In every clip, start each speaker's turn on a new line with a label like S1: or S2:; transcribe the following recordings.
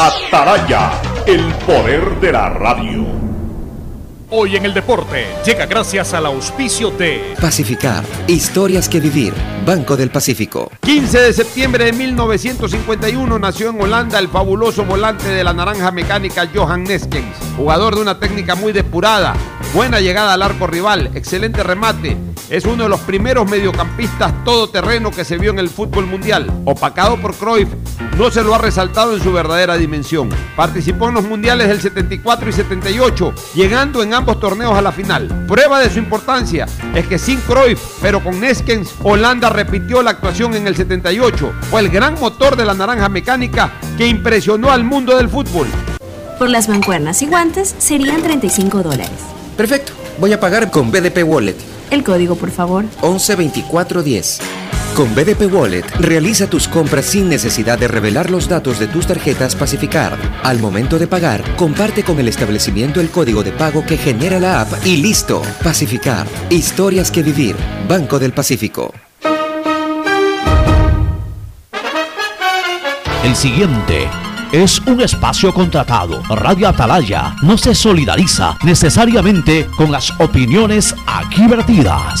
S1: Ataraya, el poder de la radio.
S2: Hoy en el deporte llega gracias al auspicio de
S3: Pacificar, historias que vivir, Banco del Pacífico.
S4: 15 de septiembre de 1951 nació en Holanda el fabuloso volante de la naranja mecánica Johan Neskens, jugador de una técnica muy depurada, buena llegada al arco rival, excelente remate, es uno de los primeros mediocampistas todoterreno que se vio en el fútbol mundial, opacado por Cruyff, no se lo ha resaltado en su verdadera dimensión. Participó en los mundiales del 74 y 78, llegando en ambos torneos a la final. Prueba de su importancia es que sin Cruyff, pero con Neskens, Holanda repitió la actuación en el 78. Fue el gran motor de la naranja mecánica que impresionó al mundo del fútbol.
S5: Por las mancuernas y guantes serían 35 dólares.
S3: Perfecto, voy a pagar con BDP Wallet.
S5: El código, por favor.
S3: 112410. Con BDP Wallet, realiza tus compras sin necesidad de revelar los datos de tus tarjetas Pacificar. Al momento de pagar, comparte con el establecimiento el código de pago que genera la app y listo. Pacificar. Historias que vivir. Banco del Pacífico.
S6: El siguiente es un espacio contratado. Radio Atalaya no se solidariza necesariamente con las opiniones aquí vertidas.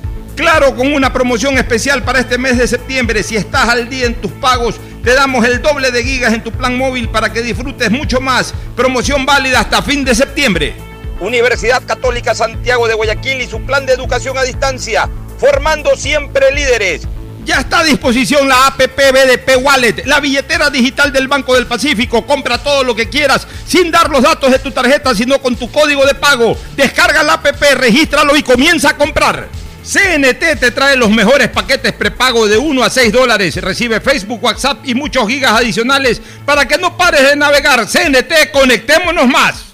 S4: Claro, con una promoción especial para este mes de septiembre, si estás al día en tus pagos, te damos el doble de gigas en tu plan móvil para que disfrutes mucho más. Promoción válida hasta fin de septiembre. Universidad Católica Santiago de Guayaquil y su plan de educación a distancia, formando siempre líderes. Ya está a disposición la APP BDP Wallet, la billetera digital del Banco del Pacífico. Compra todo lo que quieras sin dar los datos de tu tarjeta, sino con tu código de pago. Descarga la APP, regístralo y comienza a comprar. CNT te trae los mejores paquetes prepago de 1 a 6 dólares. Recibe Facebook, WhatsApp y muchos gigas adicionales para que no pares de navegar. CNT, conectémonos más.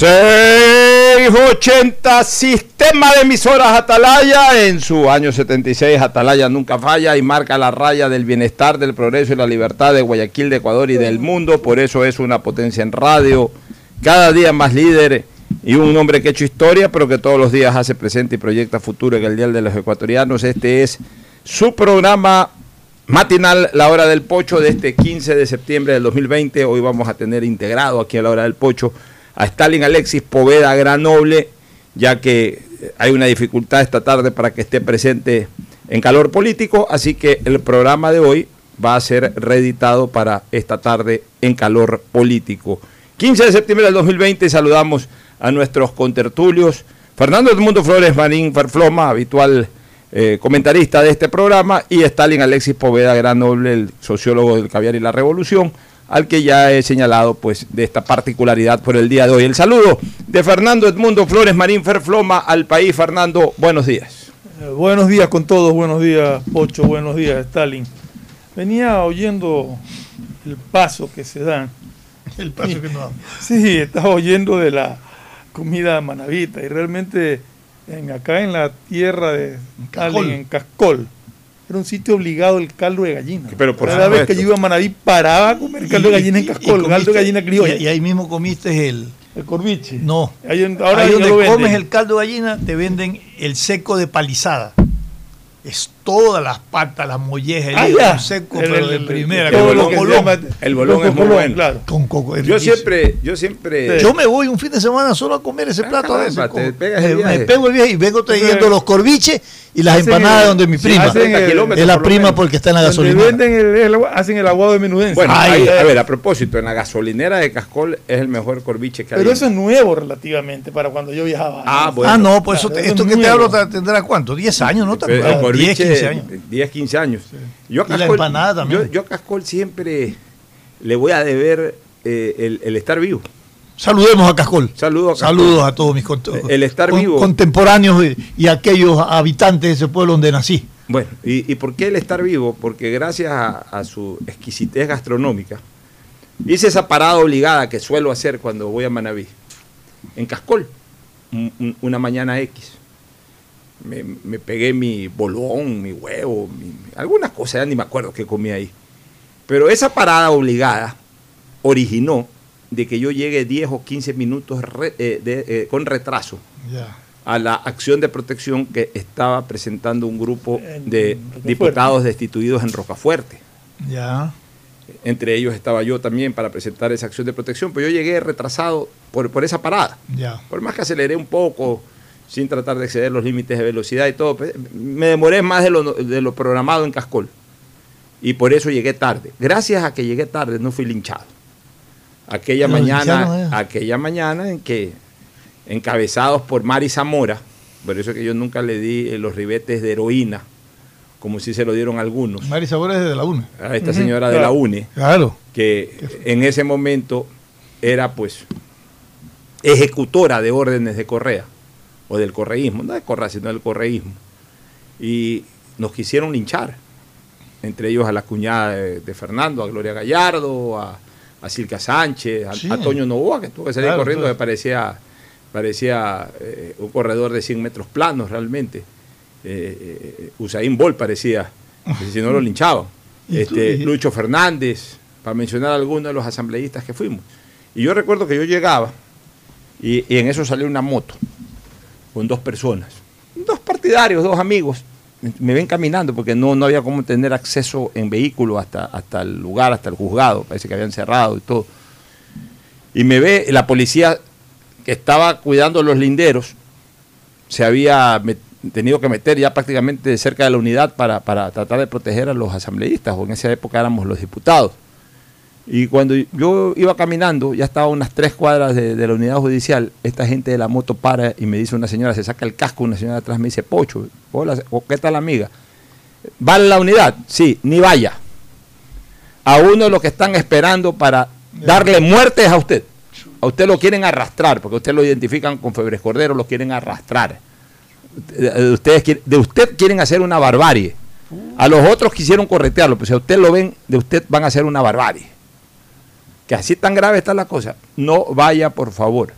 S4: 680 Sistema de emisoras Atalaya. En su año 76 Atalaya nunca falla y marca la raya del bienestar, del progreso y la libertad de Guayaquil, de Ecuador y del mundo. Por eso es una potencia en radio. Cada día más líder y un hombre que ha hecho historia, pero que todos los días hace presente y proyecta futuro en el Día de los Ecuatorianos. Este es su programa matinal, La Hora del Pocho, de este 15 de septiembre del 2020. Hoy vamos a tener integrado aquí a La Hora del Pocho a Stalin Alexis Poveda Granoble, ya que hay una dificultad esta tarde para que esté presente en calor político, así que el programa de hoy va a ser reeditado para esta tarde en calor político. 15 de septiembre del 2020 saludamos a nuestros contertulios. Fernando Edmundo Flores Marín Ferfloma, habitual eh, comentarista de este programa, y Stalin Alexis Poveda Granoble, el sociólogo del caviar y la revolución al que ya he señalado pues de esta particularidad por el día de hoy. El saludo de Fernando Edmundo Flores Marín Ferfloma al país. Fernando, buenos días.
S7: Eh, buenos días con todos, buenos días Pocho, buenos días Stalin. Venía oyendo el paso que se dan.
S8: El paso que nos dan.
S7: Sí, estaba oyendo de la comida manavita y realmente en, acá en la tierra de en Cascol, era un sitio obligado el caldo de gallina.
S4: Pero por
S7: Cada vez que yo iba a Manaví paraba a comer caldo de gallina en Cascol, caldo de gallina criolla.
S8: Y, y, ahí mismo comiste el...
S7: El corviche.
S8: No.
S7: Ahí, ahora
S8: ahí donde comes el caldo de gallina te venden el seco de palizada. Es todas las patas, las mollejas,
S7: Ah,
S8: el
S7: ya.
S8: hígado seco,
S7: El-
S8: pero de
S7: el-
S8: primera. con
S7: llama-
S4: El bolón es muy bueno.
S7: Claro.
S8: Con coco.
S4: Yo siempre, yo siempre.
S8: Yo me voy un fin de semana solo a comer ese
S4: Ah,
S8: plato a veces.
S4: caramba, te
S8: con-
S4: pegas el
S8: me,
S4: viaje.
S8: me pego el viaje y vengo trayendo los corviches y las
S7: hacen
S8: empanadas
S7: el-
S8: donde mi prima.
S7: hacen el-
S4: kilómetros
S8: Es la
S4: por
S8: prima
S4: menos.
S8: porque está en la
S7: Donde
S8: gasolina.
S7: venden el, el agua- hacen el aguado de menudencia.
S4: Bueno,
S8: Ay,
S4: a ver, a propósito, en la gasolinera de Cascol es el mejor corviche que hay.
S7: Pero eso es nuevo relativamente para cuando yo viajaba.
S4: Ah, bueno.
S8: ah, no, pues
S7: Claro,
S8: eso-
S7: eso
S8: esto
S7: es
S8: que te hablo tendrá cuánto, 10 años, ¿no?
S4: Pero el
S8: Tampoco,
S4: corviche,
S8: 10, 15 años.
S4: 10, 15 años. Yo a
S8: Y la
S4: Cascol,
S8: empanada también.
S4: Yo, yo a Cascol siempre le voy a deber eh, el, el estar vivo.
S8: Saludemos a Cascol.
S4: Saludos a Cascol.
S8: Saludos a todos mis
S4: El estar
S8: con-
S4: vivo.
S8: contemporáneos y, y aquellos habitantes de ese pueblo donde nací.
S4: Bueno, ¿y, y por qué el estar vivo? Porque gracias a, a su exquisitez gastronómica, hice esa parada obligada que suelo hacer cuando voy a Manabí, en Cascol, un- un- una mañana X. Me, me pegué mi bolón, mi huevo, mi- algunas cosas, ya ni me acuerdo qué comí ahí. Pero esa parada obligada originó de que yo llegue 10 o 15 minutos re- eh, de- eh, con retraso a la acción de protección que estaba presentando un grupo de diputados destituidos en Rocafuerte.
S8: Ya.
S4: Entre ellos estaba yo también para presentar esa acción de protección, pero yo llegué retrasado por, por esa parada. Por más que aceleré un poco, sin tratar de exceder los límites de velocidad y todo, pues, me demoré más de lo, de lo programado en Cascol. Y por eso llegué tarde. Gracias a que llegué tarde no fui linchado. Aquella mañana, aquella mañana en que, encabezados por Mari Zamora, por eso que yo nunca le di eh, los ribetes de heroína, como si se lo dieron algunos,
S8: Mari Sabores de la UNE.
S4: a esta señora de la. UNE,
S8: Claro.
S4: que en ese momento era pues ejecutora de órdenes de Correa, o del correísmo, no de Correa, sino del correísmo. Y nos quisieron linchar, entre ellos a la cuñada de, de Fernando, a Gloria Gallardo, a, a Silca Sánchez, a,
S8: Sí.
S4: a Toño Novoa, que tuvo que salir
S8: Claro,
S4: corriendo, que parecía, parecía eh, un corredor de 100 metros planos realmente. Eh, eh, Usain Bolt parecía, si no lo linchaban. Este, Lucho Fernández, para mencionar algunos de los asambleístas que fuimos. Y yo recuerdo que yo llegaba y, y en eso salió una moto con dos personas, dos partidarios, dos amigos. Me ven caminando porque no, no había cómo tener acceso en vehículo hasta, hasta el lugar, hasta el juzgado. Parece que habían cerrado y todo. Y me ve la policía que estaba cuidando los linderos, se había tenido que meter ya prácticamente cerca de la unidad para, para tratar de proteger a los asambleístas, o en esa época éramos los diputados. Y cuando yo iba caminando, ya estaba a unas tres cuadras de, de la unidad judicial, esta gente de la moto para y me dice una señora, se saca el casco, una señora atrás me dice, Pocho, hola, ¿qué tal amiga? ¿Va a la unidad? Sí, ni vaya. A uno de los que están esperando para darle muerte es a usted. A usted lo quieren arrastrar, porque usted lo identifican con Febres Cordero, lo quieren arrastrar. De, ustedes, de usted quieren hacer una barbarie. A los otros quisieron corretearlo, pero si a usted lo ven, de usted van a hacer una barbarie. Que así tan grave está la cosa. No vaya, por favor.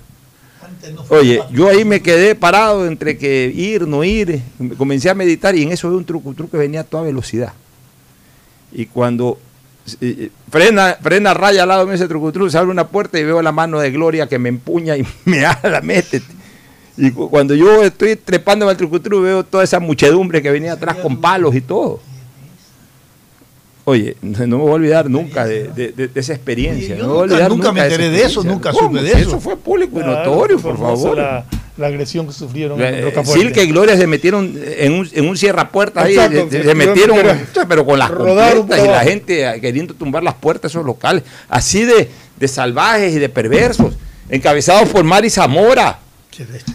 S4: Oye, yo ahí me quedé parado entre que ir, no ir, comencé a meditar y en eso veo un truco, un truco que venía a toda velocidad. Y cuando eh, frena, frena raya al lado de ese truco, se abre una puerta y veo la mano de Gloria que me empuña y me ala, métete. Y cu- cuando yo estoy trepando al trucutru veo toda esa muchedumbre que venía atrás con palos y todo. Oye, no me voy a olvidar nunca de, de- de- de esa experiencia.
S8: Yo
S4: no me voy a
S8: nunca-
S4: olvidar
S8: nunca me enteré de eso, nunca
S4: ¿Cómo?
S8: supe de eso.
S4: Eso fue público y notorio, por favor.
S7: La, la agresión que sufrieron en
S4: Eh,
S7: Rocafuerte.
S4: Silke y Gloria se metieron en un, en un cierrapuertas ahí,
S7: Exacto,
S4: se, metieron,
S7: pero-
S4: con las completas y la gente queriendo tumbar las puertas de esos locales, así de, de salvajes y de perversos, encabezados por Mari Zamora,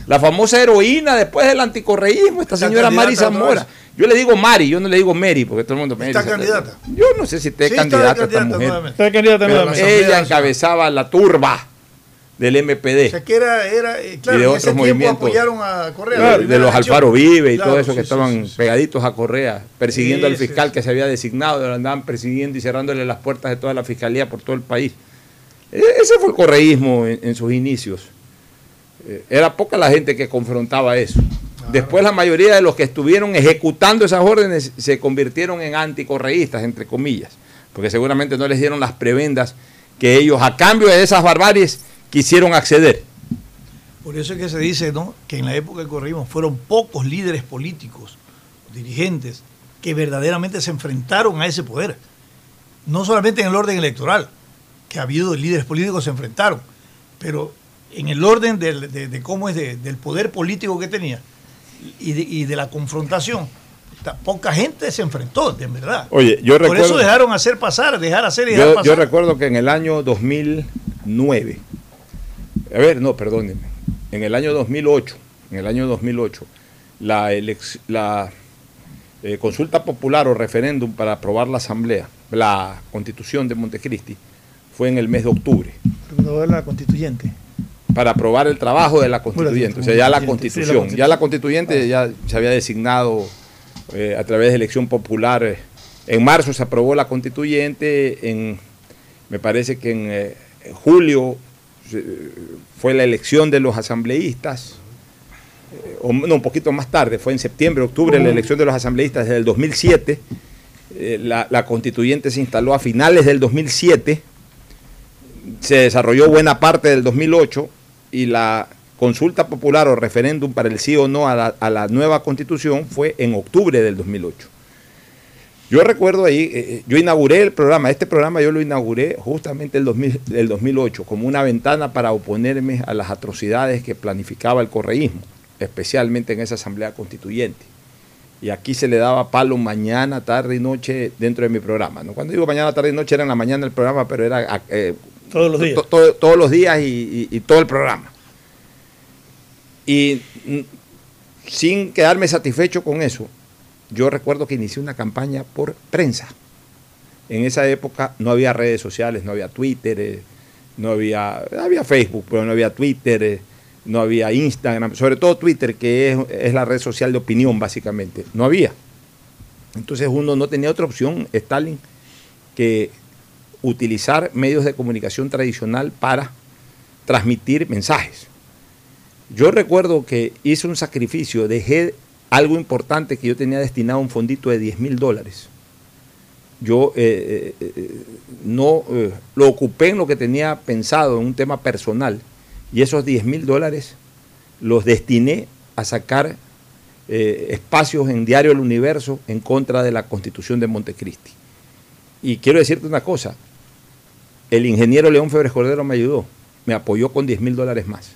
S4: la famosa heroína después del anticorreísmo, esta
S8: Está
S4: señora Mari
S8: candidata
S4: Zamora. Yo le digo Mari, yo no le digo Mary, porque todo el mundo me
S8: ¿Está
S4: dice-
S8: candidata?
S4: Yo no sé si esté
S8: Sí, está de
S4: candidata esta
S8: candidata
S4: mujer.
S7: Está candidata
S8: Pero
S7: nuevamente.
S8: la-
S4: Ella encabezaba la turba del MPD.
S8: O sea, que era, era eh, claro,
S4: Y de otros movimientos.
S8: apoyaron a Correa.
S4: de, los. Alfaro Vive y
S8: Claro,
S4: todo eso
S8: sí,
S4: que estaban
S8: sí, sí.
S4: pegaditos a Correa, persiguiendo
S8: Sí,
S4: al fiscal
S8: sí.
S4: que se había designado, lo andaban persiguiendo y cerrándole las puertas de toda la fiscalía por todo el país. E- Ese fue el correísmo en, en sus inicios. Eh, Era poca la gente que confrontaba eso. Después la mayoría de los que estuvieron ejecutando esas órdenes se convirtieron en anticorreístas, entre comillas, porque seguramente no les dieron las prebendas que ellos a cambio de esas barbaries quisieron acceder.
S8: Por eso es que se dice ¿no? que en la época del correísmo fueron pocos líderes políticos, dirigentes, que verdaderamente se enfrentaron a ese poder. No solamente en el orden electoral, que ha habido líderes políticos que se enfrentaron, pero en el orden del- de, de cómo es de- del poder político que tenía y de, y de la confrontación. ta- Poca gente se enfrentó, de verdad.
S4: Oye, yo
S8: Por eso
S4: recuerdo-
S8: dejaron hacer pasar, dejar hacer y dejar
S4: Yo,
S8: pasar.
S4: yo recuerdo que en el año 2009, a ver, no, perdónenme, en el año 2008, en el año 2008, la, elec- la eh, consulta popular o referéndum para aprobar la asamblea, la constitución de Montecristi, fue en el mes de octubre,
S7: Pero la constituyente.
S4: Para aprobar el trabajo de la constituyente, o sea, ya la constitución, ya la constituyente ya se había designado eh, a través de elección popular. eh, en marzo se aprobó la constituyente, en, me parece que en eh, julio fue la elección de los asambleístas, o no, un poquito más tarde, fue en septiembre, octubre la elección de los asambleístas desde el 2007. eh, la, la constituyente se instaló a finales del 2007, se desarrolló buena parte del 2008 y la consulta popular o referéndum para el sí o no a la, a la nueva constitución fue en octubre del 2008. Yo recuerdo ahí, eh, eh, yo inauguré el programa, este programa yo lo inauguré justamente el, 2000 el 2008 como una ventana para oponerme a las atrocidades que planificaba el correísmo, especialmente en esa asamblea constituyente. Y aquí se le daba palo mañana, tarde y noche dentro de mi programa. ¿no? Cuando digo mañana, tarde y noche era en la mañana el programa, pero era eh,
S7: Todos los días.
S4: to- to- todos los días y, y- y todo el programa. Y sin quedarme satisfecho con eso, yo recuerdo que inicié una campaña por prensa. En esa época no había redes sociales, no había Twitter, eh, no había, había Facebook, pero no había Twitter, eh, no había Instagram, sobre todo Twitter, que es, es la red social de opinión básicamente. No había. Entonces uno no tenía otra opción, Stalin, que utilizar medios de comunicación tradicional para transmitir mensajes. Yo recuerdo que hice un sacrificio, dejé algo importante que yo tenía destinado a un fondito de 10 mil dólares. Yo eh, eh, eh, no lo ocupé en lo que tenía pensado, en un tema personal, y esos 10 mil dólares los destiné a sacar espacios en Diario El Universo en contra de la constitución de Montecristi. Y quiero decirte una cosa, el ingeniero León Febres Cordero me ayudó, me apoyó con 10 mil dólares más.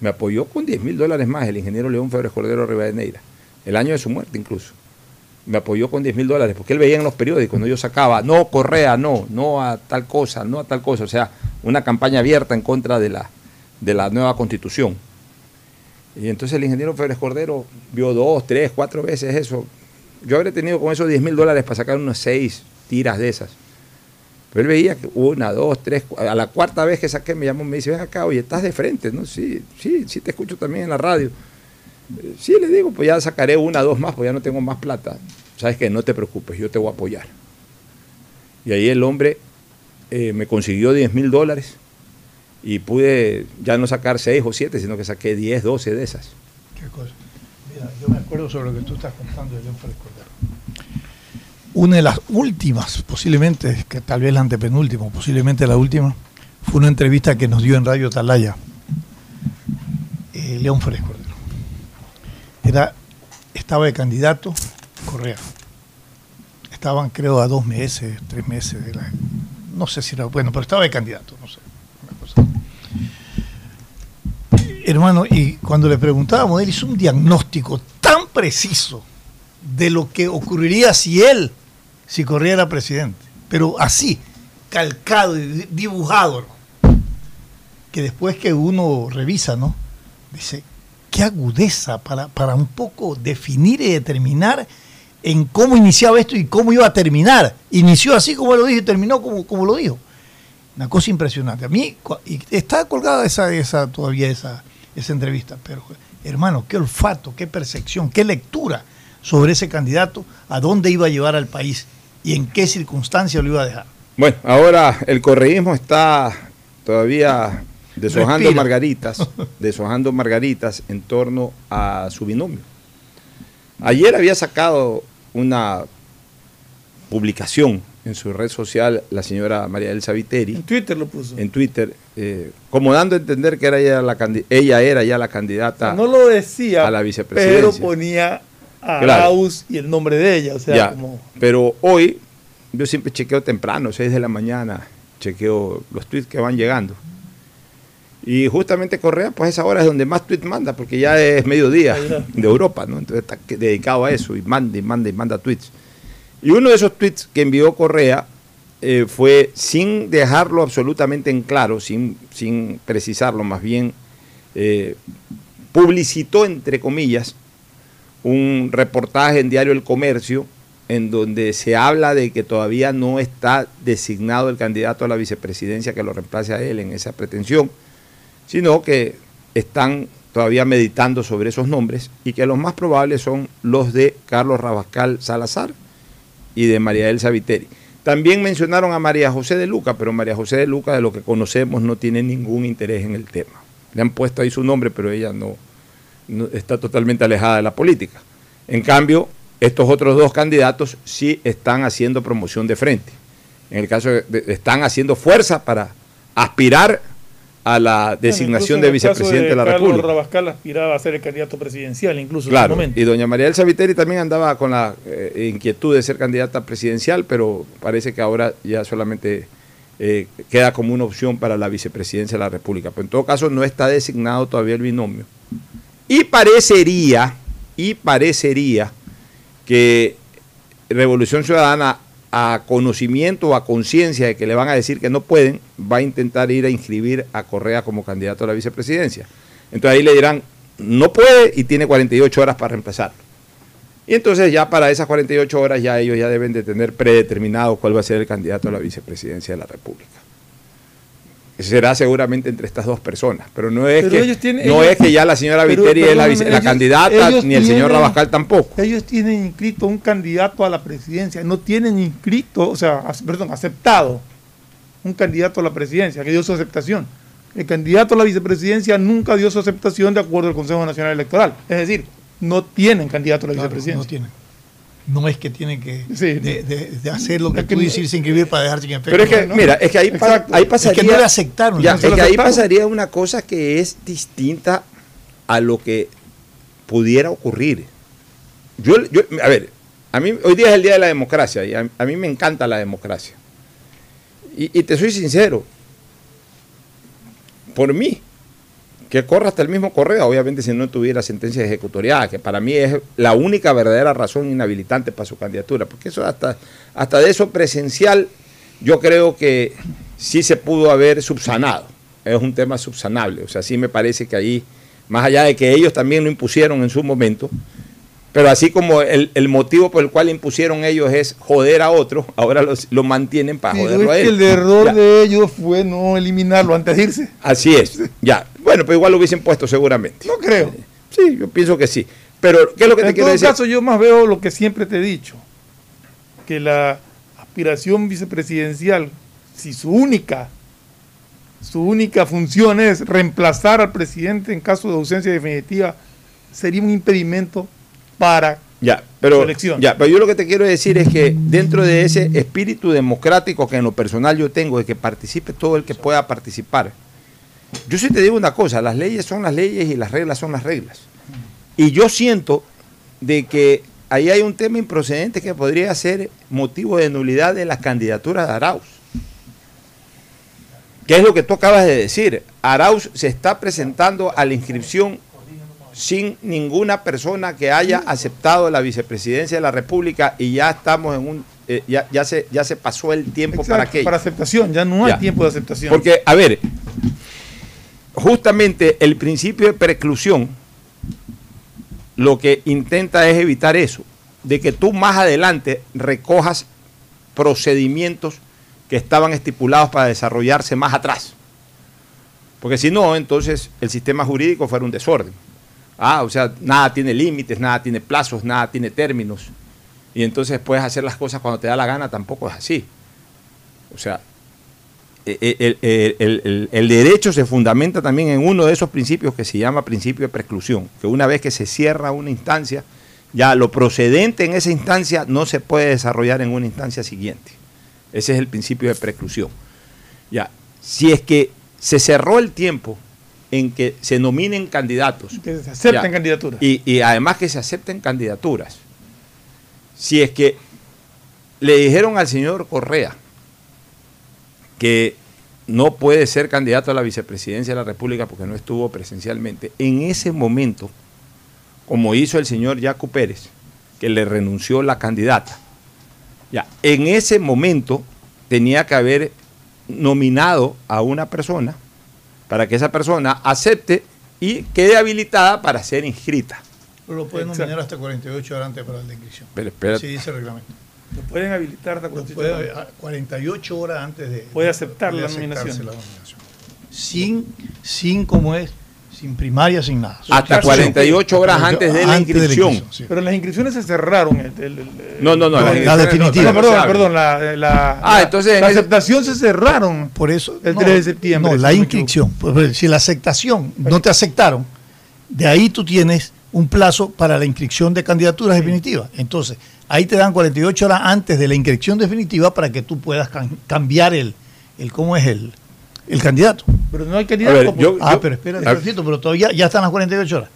S4: Me apoyó con 10 mil dólares más el ingeniero León Febres Cordero Rivadeneira, el año de su muerte incluso. Me apoyó con 10 mil dólares, porque él veía en los periódicos, cuando yo sacaba, no Correa, no, no a tal cosa, no a tal cosa, o sea, una campaña abierta en contra de la, de la nueva constitución. Y entonces el ingeniero Febres Cordero vio dos, tres, cuatro veces eso. Yo habría tenido con esos 10 mil dólares para sacar unas seis tiras de esas. Pero él veía que una, dos, tres, a la cuarta vez que saqué me llamó, me dice, ven acá, oye, estás de frente, ¿no? Sí, sí, sí te escucho también en la radio. Eh, Sí, le digo, pues ya sacaré una, dos más, pues ya no tengo más plata. Sabes que no te preocupes, yo te voy a apoyar. Y ahí el hombre eh, me consiguió 10 mil dólares y pude ya no sacar seis o siete, sino que saqué 10, 12 de esas.
S8: Qué cosa. Mira, yo me acuerdo sobre lo que tú estás contando Félix Cordero. Una de las últimas, posiblemente, que tal vez la antepenúltima, posiblemente la última, fue una entrevista que nos dio en Radio Talaya eh, León Cordero. Era, estaba de candidato Correa. Estaban, creo, a dos meses, tres meses. No sé si era bueno, pero estaba de candidato, no sé. Hermano, y cuando le preguntábamos, él hizo un diagnóstico tan preciso de lo que ocurriría si él, si Correa era presidente, pero así, calcado y dibujado, que después que uno revisa, ¿no? Dice, qué agudeza para, para un poco definir y determinar en cómo iniciaba esto y cómo iba a terminar. Inició así como lo dijo y terminó como, como lo dijo. Una cosa impresionante. A mí, está colgada esa, esa, todavía esa, esa entrevista, pero hermano, qué olfato, qué percepción, qué lectura sobre ese candidato, a dónde iba a llevar al país y en qué circunstancias lo iba a dejar.
S4: Bueno, ahora el correísmo está todavía deshojando
S8: Respira.
S4: margaritas, deshojando margaritas en torno a su binomio. Ayer había sacado una publicación en su red social la señora María Elsa Viteri
S7: En Twitter lo puso.
S4: en Twitter, eh, como dando a entender que era ella, la ella era ya la candidata.
S7: no lo decía,
S4: a la vicepresidencia.
S7: pero ponía Arauz y el nombre de ella. O sea,
S4: Ya,
S7: como.
S4: Pero hoy yo siempre chequeo temprano, 6 de la mañana, chequeo los tweets que van llegando. Y justamente Correa, pues esa hora es donde más tweets manda, porque ya es mediodía de Europa, ¿no? Entonces está dedicado a eso y manda y manda y manda tweets. Y uno de esos tweets que envió Correa eh, fue sin dejarlo absolutamente en claro, sin, sin precisarlo, más bien eh, publicitó, entre comillas, un reportaje en Diario El Comercio en donde se habla de que todavía no está designado el candidato a la vicepresidencia que lo reemplace a él en esa pretensión, sino que están todavía meditando sobre esos nombres y que los más probables son los de Carlos Rabascal Salazar y de María Elsa Viteri. También mencionaron a María José de Luca, pero María José de Luca, de lo que conocemos, no tiene ningún interés en el tema. Le han puesto ahí su nombre, pero ella no, está totalmente alejada de la política. En cambio, estos otros dos candidatos sí están haciendo promoción de frente. En el caso de, de- están haciendo fuerza para aspirar a la designación de
S7: Bueno, en
S4: vicepresidente de, la
S7: Carlos
S4: República.
S7: Rabascal aspiraba a ser el candidato presidencial, incluso en
S4: Claro,
S7: ese momento.
S4: y doña María Elsa Viteri también andaba con la eh, inquietud de ser candidata presidencial, pero parece que ahora ya solamente eh, queda como una opción para la vicepresidencia de la República. Pero en todo caso no está designado todavía el binomio. Y parecería, y parecería que Revolución Ciudadana, a conocimiento o a conciencia de que le van a decir que no pueden, va a intentar ir a inscribir a Correa como candidato a la vicepresidencia. Entonces ahí le dirán, no puede y tiene 48 horas para reemplazarlo. Y entonces ya para esas 48 horas ya ellos ya deben de tener predeterminado cuál va a ser el candidato a la vicepresidencia de la República. Será seguramente entre estas dos personas, pero no es,
S7: Pero
S4: que,
S7: ellos tienen-
S4: no
S7: ellos-
S4: es que ya la señora Viteri es la, candidata,
S7: ellos
S4: ni el señor
S7: tienen-
S4: Rabascal tampoco.
S7: Ellos tienen inscrito un candidato a la presidencia, no tienen inscrito, o sea, perdón, aceptado un candidato a la presidencia, que dio su aceptación. El candidato a la vicepresidencia nunca dio su aceptación de acuerdo al Consejo Nacional Electoral. Es decir, no tienen candidato a la
S8: Claro,
S7: vicepresidencia.
S8: no tiene. No es que tiene que
S7: Sí.
S8: de, de- de hacer lo que
S7: Es que
S8: tú dices sin inscribir para dejar sin efecto.
S4: Pero es que,
S7: ¿no?
S4: mira, es que ahí, pa- ahí
S8: Es que
S4: pasaría.
S8: no le aceptaron.
S4: Ya,
S8: no
S4: es que ahí pasaría una cosa que es distinta a lo que pudiera ocurrir. Yo, yo- a ver, a mí hoy día es el día de la democracia y a, a mí me encanta la democracia. Y, y te soy sincero, por mí, que corra hasta el mismo correo, obviamente si no tuviera sentencia ejecutoriada, que para mí es la única verdadera razón inhabilitante para su candidatura, porque eso hasta, hasta de eso presencial, yo creo que sí se pudo haber subsanado, es un tema subsanable, o sea, sí me parece que ahí, más allá de que ellos también lo impusieron en su momento, pero así como el, el motivo por el cual impusieron ellos es joder a otros, ahora los- lo mantienen para joderlo
S7: es
S4: a
S7: que
S4: él.
S7: el error
S4: Ya.
S7: de ellos fue no eliminarlo antes de irse.
S4: Así es, ya. Bueno, pero igual lo hubiesen puesto seguramente.
S7: No creo.
S4: Sí, yo pienso que sí. Pero, ¿qué es lo que te
S7: En
S4: quiero
S7: todo
S4: decir?
S7: caso, yo más veo lo que siempre te he dicho, que la aspiración vicepresidencial, si su única, su única función es reemplazar al presidente en caso de ausencia definitiva, sería un impedimento para
S4: ya, pero,
S7: selección.
S4: ya, pero yo lo que te quiero decir es que dentro de ese espíritu democrático que en lo personal yo tengo, de que participe todo el que pueda participar, yo sí te digo una cosa, las leyes son las leyes y las reglas son las reglas. Y yo siento de que ahí hay un tema improcedente que podría ser motivo de nulidad de la candidatura de Arauz. ¿Qué es lo que tú acabas de decir? Arauz se está presentando a la inscripción sin ninguna persona que haya aceptado la vicepresidencia de la República y ya estamos en un eh, ya, ya se ya se pasó el tiempo
S7: Exacto,
S4: para aquello.
S7: para aceptación, ya no hay
S4: Ya.
S7: tiempo de aceptación.
S4: Porque, a ver, justamente el principio de preclusión lo que intenta es evitar eso, de que tú más adelante recojas procedimientos que estaban estipulados para desarrollarse más atrás. Porque si no, entonces el sistema jurídico fuera un desorden. Ah, o sea, nada tiene límites, nada tiene plazos, nada tiene términos. Y entonces puedes hacer las cosas cuando te da la gana, tampoco es así. O sea, el, el- derecho se fundamenta también en uno de esos principios que se llama principio de preclusión, que una vez que se cierra una instancia, ya lo procedente en esa instancia no se puede desarrollar en una instancia siguiente. Ese es el principio de preclusión. Ya, si es que se cerró el tiempo en que se nominen candidatos.
S7: Que se acepten
S4: Ya.
S7: candidaturas.
S4: Y, y además que se acepten candidaturas. Si es que le dijeron al señor Correa que no puede ser candidato a la vicepresidencia de la República porque no estuvo presencialmente, en ese momento, como hizo el señor Jaco Pérez, que le renunció la candidata, ya, en ese momento tenía que haber nominado a una persona para que esa persona acepte y quede habilitada para ser inscrita.
S8: Pero lo pueden
S7: Exacto.
S8: nominar hasta 48 horas antes para la inscripción.
S4: Pero espérate.
S8: Sí, dice el reglamento.
S7: Lo pueden habilitar hasta
S8: Lo
S7: 48
S8: puede-
S7: horas.
S8: a 48 horas antes de.
S7: Puede aceptar la nominación.
S8: la nominación. Sin, sin como es, sin primaria, sin nada.
S4: Hasta 48 horas antes de la inscripción.
S8: sí.
S7: Pero las inscripciones se cerraron. el- el- el-
S4: No, no, no.
S8: La-
S4: las
S8: la definitiva.
S7: No, perdón, perdón, la, la-
S4: Ah,
S7: la-
S4: entonces en
S7: la aceptación se cerraron.
S8: Por eso.
S7: El 3 de septiembre,
S8: No, la inscripción. Pues, Si la aceptación no te aceptaron, de ahí tú tienes un plazo para la inscripción de candidaturas definitivas. Entonces, ahí te dan 48 horas antes de la inscripción definitiva para que tú puedas cam- cambiar el, el cómo es el, el candidato.
S7: Pero no hay candidato.
S4: ver,
S7: pues.
S4: yo-
S8: Ah, pero espera un
S4: a-
S8: ratito, pero todavía ya están las 48 horas.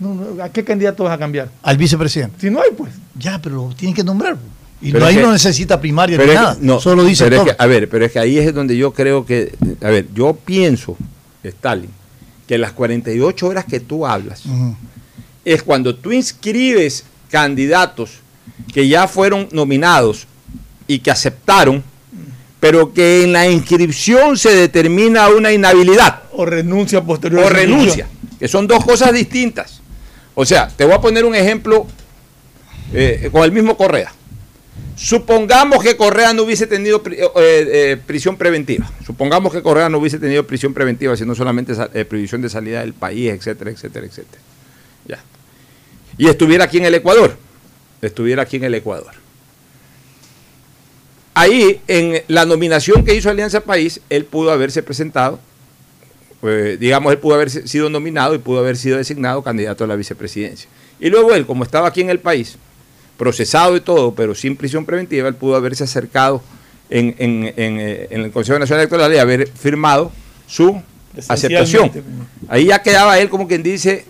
S7: No, no, ¿A qué candidato vas a cambiar?
S8: Al vicepresidente.
S7: Si no hay, pues.
S8: Ya, pero lo tienen que nombrar. Y
S4: Pero
S8: no, ahí
S4: que-
S8: no necesita primaria
S4: Pero
S8: ni
S4: que-
S8: nada.
S4: no,
S8: solo dice
S4: pero es que- a ver, pero es que ahí es donde yo creo que, a ver, yo pienso, Stalin, que las 48 horas que tú hablas. Es cuando tú inscribes candidatos que ya fueron nominados y que aceptaron, pero que en la inscripción se determina una inhabilidad
S7: O renuncia posterior.
S4: o renuncia, que son dos cosas distintas. O sea, te voy a poner un ejemplo eh, con el mismo Correa. Supongamos que Correa no hubiese tenido eh, eh, prisión preventiva. Supongamos que Correa no hubiese tenido prisión preventiva, sino solamente prohibición de salida del país, etcétera, etcétera, etcétera. Y estuviera aquí en el Ecuador. Estuviera aquí en el Ecuador. Ahí, en la nominación que hizo Alianza País, él pudo haberse presentado pues, digamos, él pudo haber sido nominado y pudo haber sido designado candidato a la vicepresidencia. Y luego él, como estaba aquí en el país, procesado y todo, pero sin prisión preventiva, él pudo haberse acercado en, en- en, eh, en el Consejo Nacional Electoral y haber firmado su aceptación.
S7: Esencialmente,
S4: Ahí ya quedaba él, como quien dice,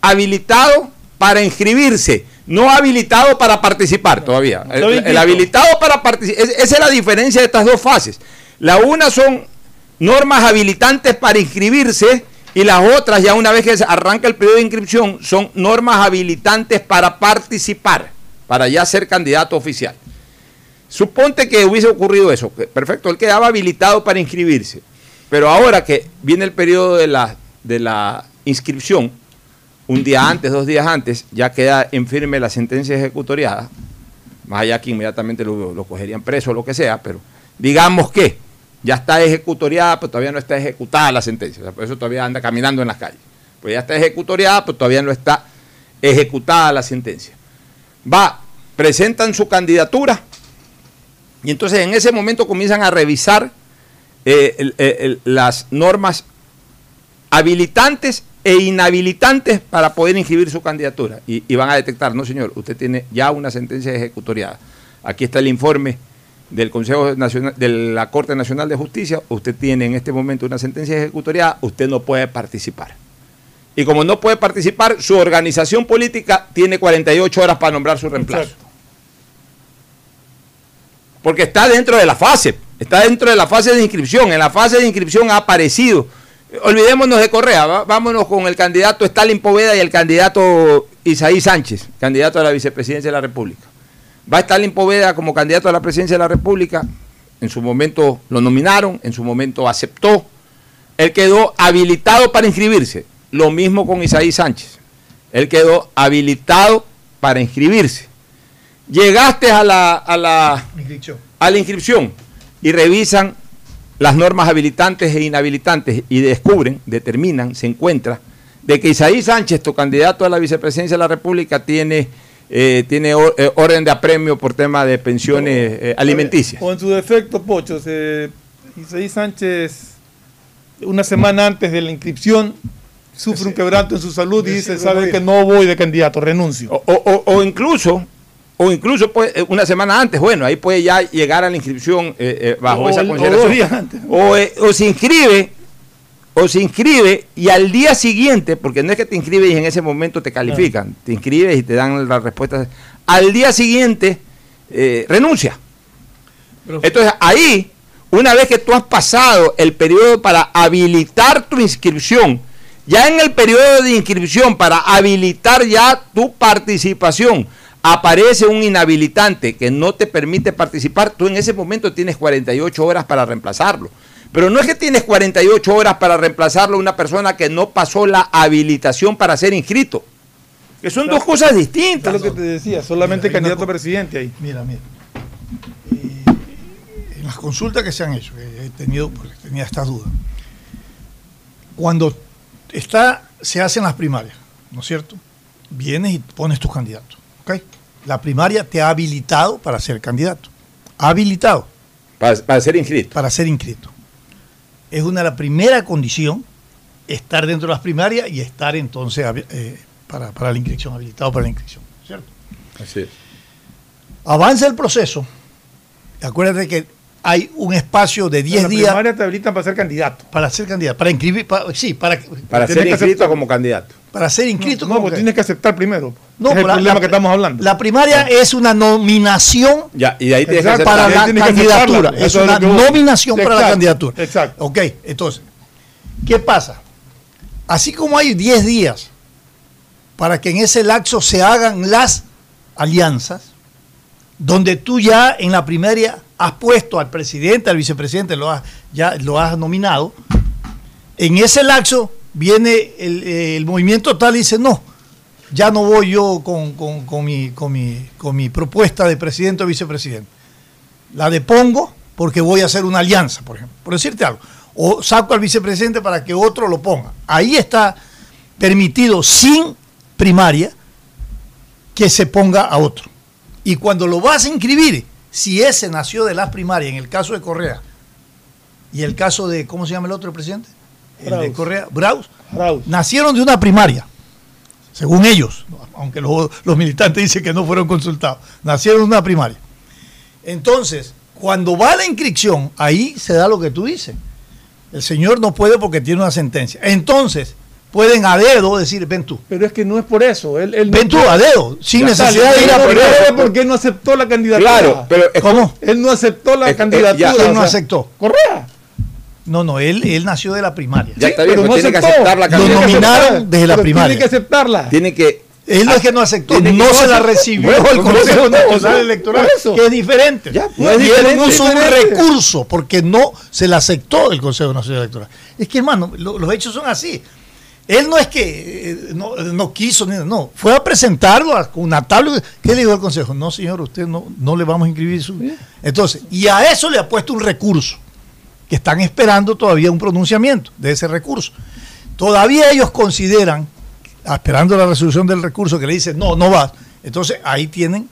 S4: habilitado para inscribirse, no habilitado para participar todavía. El, habilitado para participar, esa es la diferencia de estas dos fases. La una son normas habilitantes para inscribirse y las otras, ya una vez que se arranca el periodo de inscripción, son normas habilitantes para participar, para ya ser candidato oficial. Suponte que hubiese ocurrido eso, perfecto, él quedaba habilitado para inscribirse, pero ahora que viene el periodo de la, de la inscripción, un día antes, dos días antes, ya queda en firme la sentencia ejecutoriada, más allá que inmediatamente lo, cogerían preso o lo que sea, pero digamos que ya está ejecutoriada, pero todavía no está ejecutada la sentencia, o sea, por eso todavía anda caminando en las calles. Pues ya está ejecutoriada, pero todavía no está ejecutada la sentencia. Va, presentan su candidatura y entonces en ese momento comienzan a revisar eh, las normas habilitantes e inhabilitantes para poder inscribir su candidatura. Y, y van a detectar, no señor, usted tiene ya una sentencia ejecutoriada. Aquí está el informe del Consejo Nacional, de la Corte Nacional de Justicia. Usted tiene en este momento una sentencia ejecutoriada, usted no puede participar. Y como no puede participar, su organización política tiene 48 horas para nombrar su reemplazo.
S7: Exacto.
S4: Porque está dentro de la fase, está dentro de la fase de inscripción. En la fase de inscripción ha aparecido. Olvidémonos de Correa, va- vámonos con el candidato Stalin Poveda y el candidato Isaí Sánchez, candidato a la vicepresidencia de la República. Va Stalin Poveda como candidato a la presidencia de la República. En su momento lo nominaron, en su momento aceptó. Él quedó habilitado para inscribirse. Lo mismo con Isaí Sánchez. Él quedó habilitado para inscribirse. Llegaste a la, a la, a la inscripción y revisan las normas habilitantes e inhabilitantes y descubren, determinan, se encuentra de que Isaí Sánchez, tu candidato a la vicepresidencia de la República, tiene, eh, tiene or- eh, orden de apremio por tema de pensiones eh, alimenticias.
S7: O en su defecto, Pocho, se, Isaí Sánchez, una semana antes de la inscripción, sufre un quebranto en su salud y dice, sabe que no voy de candidato, renuncio.
S4: O- o incluso, o incluso puede- eh, una semana antes, bueno, ahí puede ya llegar a la inscripción eh, eh, bajo
S7: O
S4: esa consideración. O, eh, o se inscribe o se inscribe y al día siguiente, porque no es que te inscribes y en ese momento te califican, te inscribes y te dan las respuestas, al día siguiente eh, renuncia.
S7: Pero-
S4: Entonces ahí, una vez que tú has pasado el periodo para habilitar tu inscripción, ya en el periodo de inscripción para habilitar ya tu participación, aparece un inhabilitante que no te permite participar, tú en ese momento tienes 48 horas para reemplazarlo. Pero no es que tienes 48 horas para reemplazarlo a una persona que no pasó la habilitación para ser inscrito. Que son dos cosas distintas.
S7: es lo que te decía, solamente
S8: Mira,
S7: candidato a presidente ahí.
S8: Mira, mira. Eh, en las consultas que se han hecho, que he tenido, porque tenía estas dudas, cuando está, se hacen las primarias, ¿no es cierto? Vienes y pones tus candidatos. ¿Ok? La primaria te ha habilitado para ser candidato. Habilitado
S4: Para, para ser inscrito.
S8: para ser inscrito. Es una la primera condición estar dentro de las primarias y estar entonces eh, para, para la inscripción, habilitado para la inscripción. ¿cierto?
S4: Así es.
S8: Avanza el proceso. Acuérdate que hay un espacio de 10
S7: la
S8: días
S7: primaria te habilitan para ser candidato.
S8: para ser candidato, para inscribir, para- sí, para,
S4: Para ser inscrito
S7: aceptar.
S4: como candidato.
S8: para ser inscrito.
S7: No,
S8: como
S7: pues
S8: que-
S7: tienes que aceptar primero.
S8: No,
S7: es el
S8: la-
S7: problema
S8: la-
S7: que estamos hablando.
S8: La primaria es una nominación
S4: Ya, y de ahí tienes que
S8: para
S7: Ahí
S8: la
S7: que
S8: candidatura. Es una nominación para la candidatura.
S7: exacto.
S8: Ok, entonces, ¿qué pasa? Así como hay 10 días para que en ese lapso se hagan las alianzas, donde tú ya en la primaria has puesto al presidente, al vicepresidente, lo has, ya lo has nominado, en ese lapso viene el, eh, el movimiento tal y dice, no, ya no voy yo con, con- con mi, con, mi, con mi propuesta de presidente o vicepresidente. La depongo porque voy a hacer una alianza, por ejemplo, por decirte algo. O saco al vicepresidente para que otro lo ponga. Ahí está permitido sin primaria que se ponga a otro. Y cuando lo vas a inscribir, si ese nació de las primarias, en el caso de Correa, y el caso de, ¿cómo se llama el otro presidente? El de
S7: Braus.
S8: Correa, Braus,
S7: Braus.
S8: nacieron de una primaria, según ellos, aunque los, los militantes dicen que no fueron consultados, nacieron de una primaria. Entonces, cuando va la inscripción, ahí se da lo que tú dices. El señor no puede porque tiene una sentencia. Entonces, pueden a dedo decir, ven tú.
S7: Pero es que no es por eso. Él, él
S8: Ven tú a dedo, sin
S4: Ya
S8: necesidad de ir a
S7: por
S8: primero.
S7: porque él no aceptó la candidatura.
S4: Claro, pero es-
S8: ¿Cómo?
S7: Él no aceptó la candidatura.
S4: ya.
S8: ¿Quién no
S7: sea,
S8: aceptó?
S7: Correa.
S8: No, no, él, él nació de la primaria.
S4: Ya está bien,
S7: pero
S4: pues
S7: no
S4: tiene que aceptar la
S8: Lo
S4: candidatura.
S7: Que
S8: nominaron
S7: aceptar,
S8: desde la primaria.
S7: Tiene que aceptarla.
S4: Tiene que.
S8: Él no es que no aceptó, no
S4: no
S8: se la recibió
S7: Bueno,
S8: el Consejo
S7: eso,
S8: Nacional Electoral,
S7: eso.
S8: que es diferente.
S4: Ya,
S8: y
S4: no es
S8: él
S4: diferente,
S8: puso
S7: es
S8: un recurso porque no se le aceptó el Consejo Nacional Electoral. Es que, hermano, lo- los hechos son así. Él no es que eh, no, no quiso, no, fue a presentarlo a- una tabla. ¿Qué le dijo el Consejo? No, señor, usted no, no le vamos a inscribir su. Entonces, y a eso le ha puesto un recurso, que están esperando todavía un pronunciamiento de ese recurso. Todavía ellos consideran, esperando la resolución del recurso, que le dicen, no, no va. Entonces, ahí tienen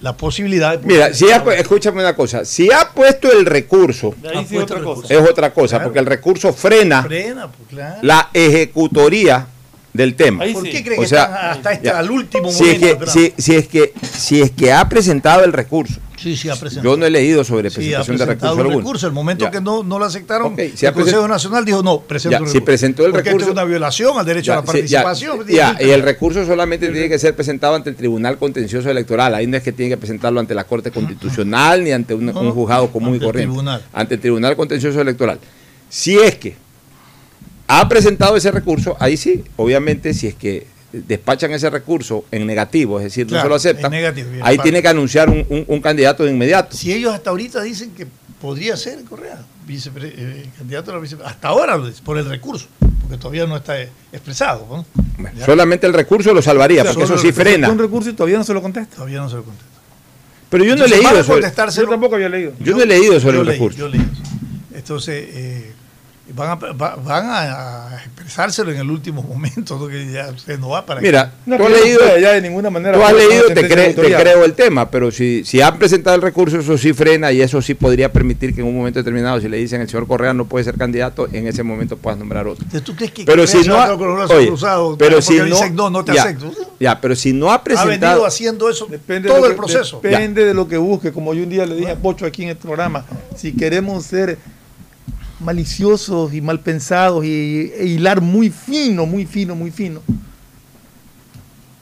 S8: la posibilidad de.
S4: Mira, si ha, escúchame una cosa. Si ha puesto el recurso,
S7: sí otra
S8: el
S7: cosa.
S4: es otra cosa,
S8: Claro.
S4: porque el recurso frena
S8: Frena, pues, claro.
S4: la ejecutoría del tema.
S7: Ahí
S8: ¿Por
S7: sí.
S8: qué creen
S4: O
S8: que
S4: sea,
S8: hasta
S4: ya.
S8: al último
S4: Si es,
S8: momento?
S4: que,
S8: esperando?
S4: si, si es que, si es que ha presentado el recurso,
S8: sí, sí, ha presentado.
S4: yo no he leído sobre
S8: Sí, ha
S4: presentación de recurso alguno.
S8: recurso. El momento
S4: Ya.
S8: que no, no lo aceptaron,
S4: si
S8: el Consejo Nacional dijo no, presento
S4: Ya, si
S8: recurso.
S4: presentó el
S8: Porque esto
S4: recurso-
S8: es una violación al derecho a la participación.
S4: ya, y el recurso solamente tiene que ser presentado ante el Tribunal Contencioso Electoral. Ahí no es que tiene que presentarlo ante la Corte Constitucional ni ante un,
S8: No,
S4: un juzgado común
S8: ante
S4: y
S8: el
S4: corriente.
S8: tribunal.
S4: Ante el Tribunal Contencioso Electoral. Si es que ha presentado ese recurso, ahí sí, obviamente, si es que despachan ese recurso en negativo, es decir, no se lo aceptan,
S8: en negativo, bien,
S4: ahí tiene que anunciar un, un- un candidato de inmediato.
S8: Si ellos hasta ahorita dicen que podría ser Correa, vicepre- eh, candidato a la vicepresidencia, hasta ahora lo dice, por el recurso, porque todavía no está expresado. ¿no?
S4: Bueno,
S8: Ya.
S4: solamente el recurso lo salvaría,
S7: O sea,
S4: porque eso sí frena.
S7: Un recurso y todavía no se lo contesta.
S8: Todavía no se lo contesta.
S4: Pero yo no he leído sobre.
S7: Yo tampoco había leído.
S4: yo no he leído sobre
S8: yo
S4: el
S8: leí,
S4: recurso.
S8: yo leí eso. Entonces, eh, van, a, va- van a, a expresárselo en el último momento, ¿no? que ya usted no va para
S4: Mira,
S7: No,
S4: tú has
S7: no
S4: leído,
S7: puede ya de ninguna manera.
S4: Tú has leído, te, cre- te creo el tema, pero si, si han presentado el recurso, eso sí frena y eso sí podría permitir que en un momento determinado, si le dicen el señor Correa no puede ser candidato, en ese momento puedas nombrar otro.
S8: Entonces, ¿tú crees que
S4: Pero si
S8: se
S4: no, ha-
S8: quedar con los brazos
S4: oye,
S8: cruzados
S4: pero si no,
S8: dicen, no, no te
S4: ya,
S8: acepto?
S4: ya, pero si no ha
S8: Ha
S4: presentado,
S8: venido haciendo eso
S7: Depende
S8: todo
S7: de
S8: el proceso.
S7: Depende de lo que busque. Como yo un día le dije a Pocho aquí en este programa, si queremos ser maliciosos y mal pensados y, e hilar muy fino, muy fino, muy fino.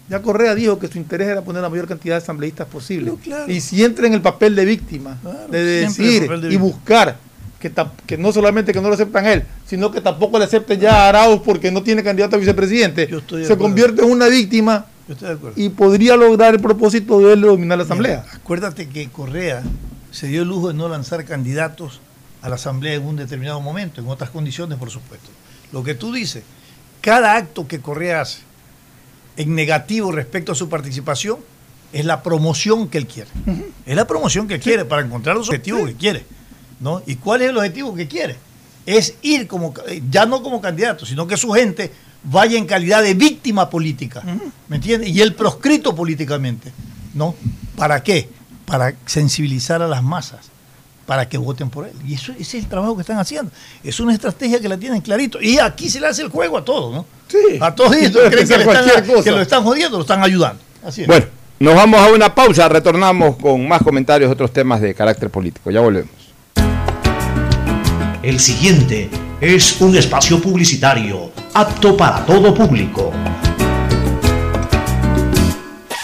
S7: Ya Correa dijo que su interés era poner la mayor cantidad de asambleístas posible.
S8: No, claro.
S7: Y si entra en el papel de víctima,
S8: Claro,
S7: de decir y buscar que, no solamente que no lo aceptan él, sino que tampoco le acepten ya a Arauz porque no tiene candidato a vicepresidente, se convierte en una víctima
S8: Yo estoy de acuerdo.
S7: y podría lograr el propósito de él de dominar la asamblea.
S8: Mira, acuérdate que Correa se dio el lujo de no lanzar candidatos a la asamblea en un determinado momento, en otras condiciones, por supuesto. Lo que tú dices, cada acto que Correa hace en negativo respecto a su participación es la promoción que él quiere. Es la promoción que quiere para encontrar los objetivos que quiere. ¿no? ¿Y cuál es el objetivo que quiere? Es ir como, eh, ya no como candidato, sino que su gente vaya en calidad de víctima política. ¿Me entiendes? Y él proscrito políticamente. ¿No? ¿Para qué? Para sensibilizar a las masas, para que voten por él. Y eso ese es el trabajo que están haciendo. Es una estrategia que la tienen clarito. Y aquí se le hace el juego a todos, ¿no?
S7: Sí.
S8: A todos ellos creen que, están- lo están jodiendo, lo están ayudando. Así es.
S4: Bueno, nos vamos a una pausa, retornamos con más comentarios, otros temas de carácter político. Ya volvemos.
S6: El siguiente es un espacio publicitario apto para todo público.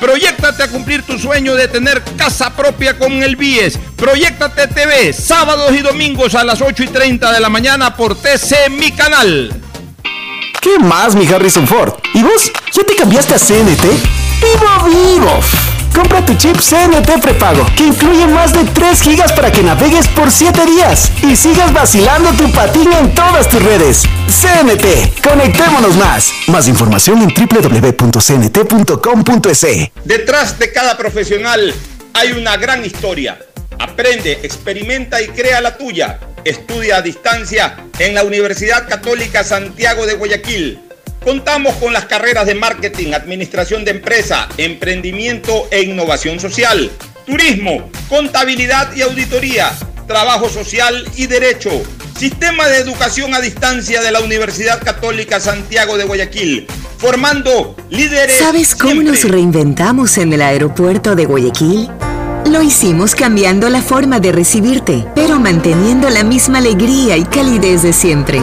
S4: Proyectate a cumplir tu sueño de tener casa propia con el BIES. Proyectate TV, sábados y domingos a las 8 y 30 de la mañana por TC Mi Canal.
S9: ¿Qué más, mi Harrison Ford? ¿Y vos? ¿Ya te cambiaste a CNT? ¡Vivo, vivo! Compra tu chip CNT prepago, que incluye más de 3 gigas para que navegues por 7 días y sigas vacilando tu patín en todas tus redes. CNT, conectémonos más. Más información en www.cnt.com.es.
S4: Detrás de cada profesional hay una gran historia. Aprende, experimenta y crea la tuya. Estudia a distancia en la Universidad Católica Santiago de Guayaquil. Contamos con las carreras de marketing, administración de empresa, emprendimiento e innovación social, turismo, contabilidad y auditoría, trabajo social y derecho. Sistema de educación a distancia de la Universidad Católica Santiago de Guayaquil, formando líderes.
S10: ¿Sabes cómo
S4: siempre.
S10: nos reinventamos en el aeropuerto de Guayaquil? Lo hicimos cambiando la forma de recibirte, pero manteniendo la misma alegría y calidez de siempre.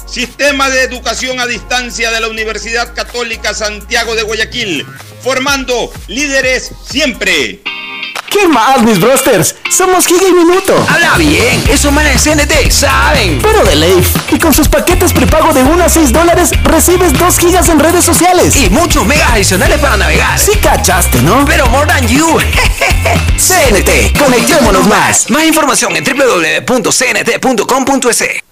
S4: Sistema de Educación a Distancia de la Universidad Católica Santiago de Guayaquil, formando líderes siempre.
S9: ¿Qué más, mis brosters? Somos Giga y Minuto.
S11: Habla bien, esos manes de CNT saben.
S9: Pero de Leif. Y con sus paquetes prepago de 1 a 6 dólares, recibes 2 gigas en redes sociales.
S11: Y muchos megas adicionales para navegar.
S9: Sí cachaste, ¿no?
S11: Pero more than you.
S9: CNT, conectémonos más.
S11: Más información en www.cnt.com.es.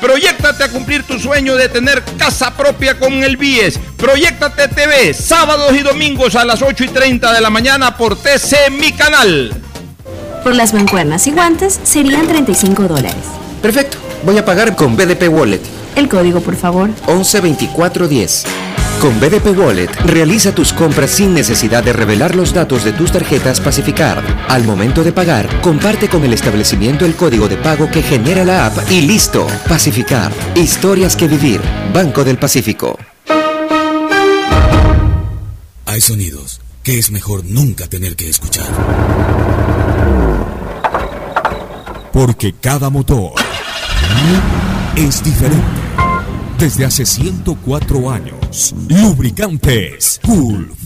S4: Proyectate a cumplir tu sueño de tener casa propia con el BIES. Proyectate TV, sábados y domingos a las 8 y 30 de la mañana por TC Mi Canal.
S5: Por las mancuernas y guantes serían 35 dólares.
S3: Perfecto. Voy a pagar con BDP Wallet.
S5: El código, por favor.
S3: 112410. Con BDP Wallet, realiza tus compras sin necesidad de revelar los datos de tus tarjetas Pacificard. Al momento de pagar, comparte con el establecimiento el código de pago que genera la app y listo. Pacificard. Historias que vivir. Banco del Pacífico.
S12: Hay sonidos que es mejor nunca tener que escuchar. Porque cada motor es diferente. Desde hace 104 años, Lubricantes Gulf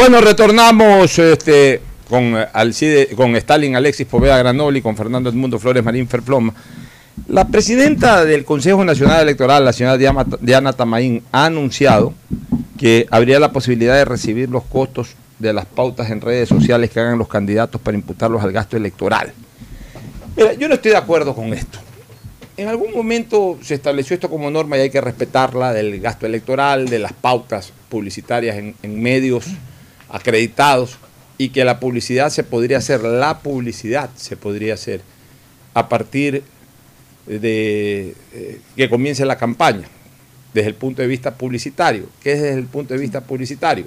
S4: Bueno, retornamos este, con, Alcide, con Stalin Alexis Poveda Granoli, con Fernando Edmundo Flores Marín Ferploma. La presidenta del Consejo Nacional Electoral, la señora Diana, Tamaín, ha anunciado que habría la posibilidad de recibir los costos de las pautas en redes sociales que hagan los candidatos para imputarlos al gasto electoral. Mira, yo no estoy de acuerdo con esto. En algún momento se estableció esto como norma y hay que respetarla del gasto electoral, de las pautas publicitarias en medios acreditados y que la publicidad se podría hacer, la publicidad se podría hacer a partir de eh, que comience la campaña, desde el punto de vista publicitario. ¿Qué es desde el punto de vista publicitario?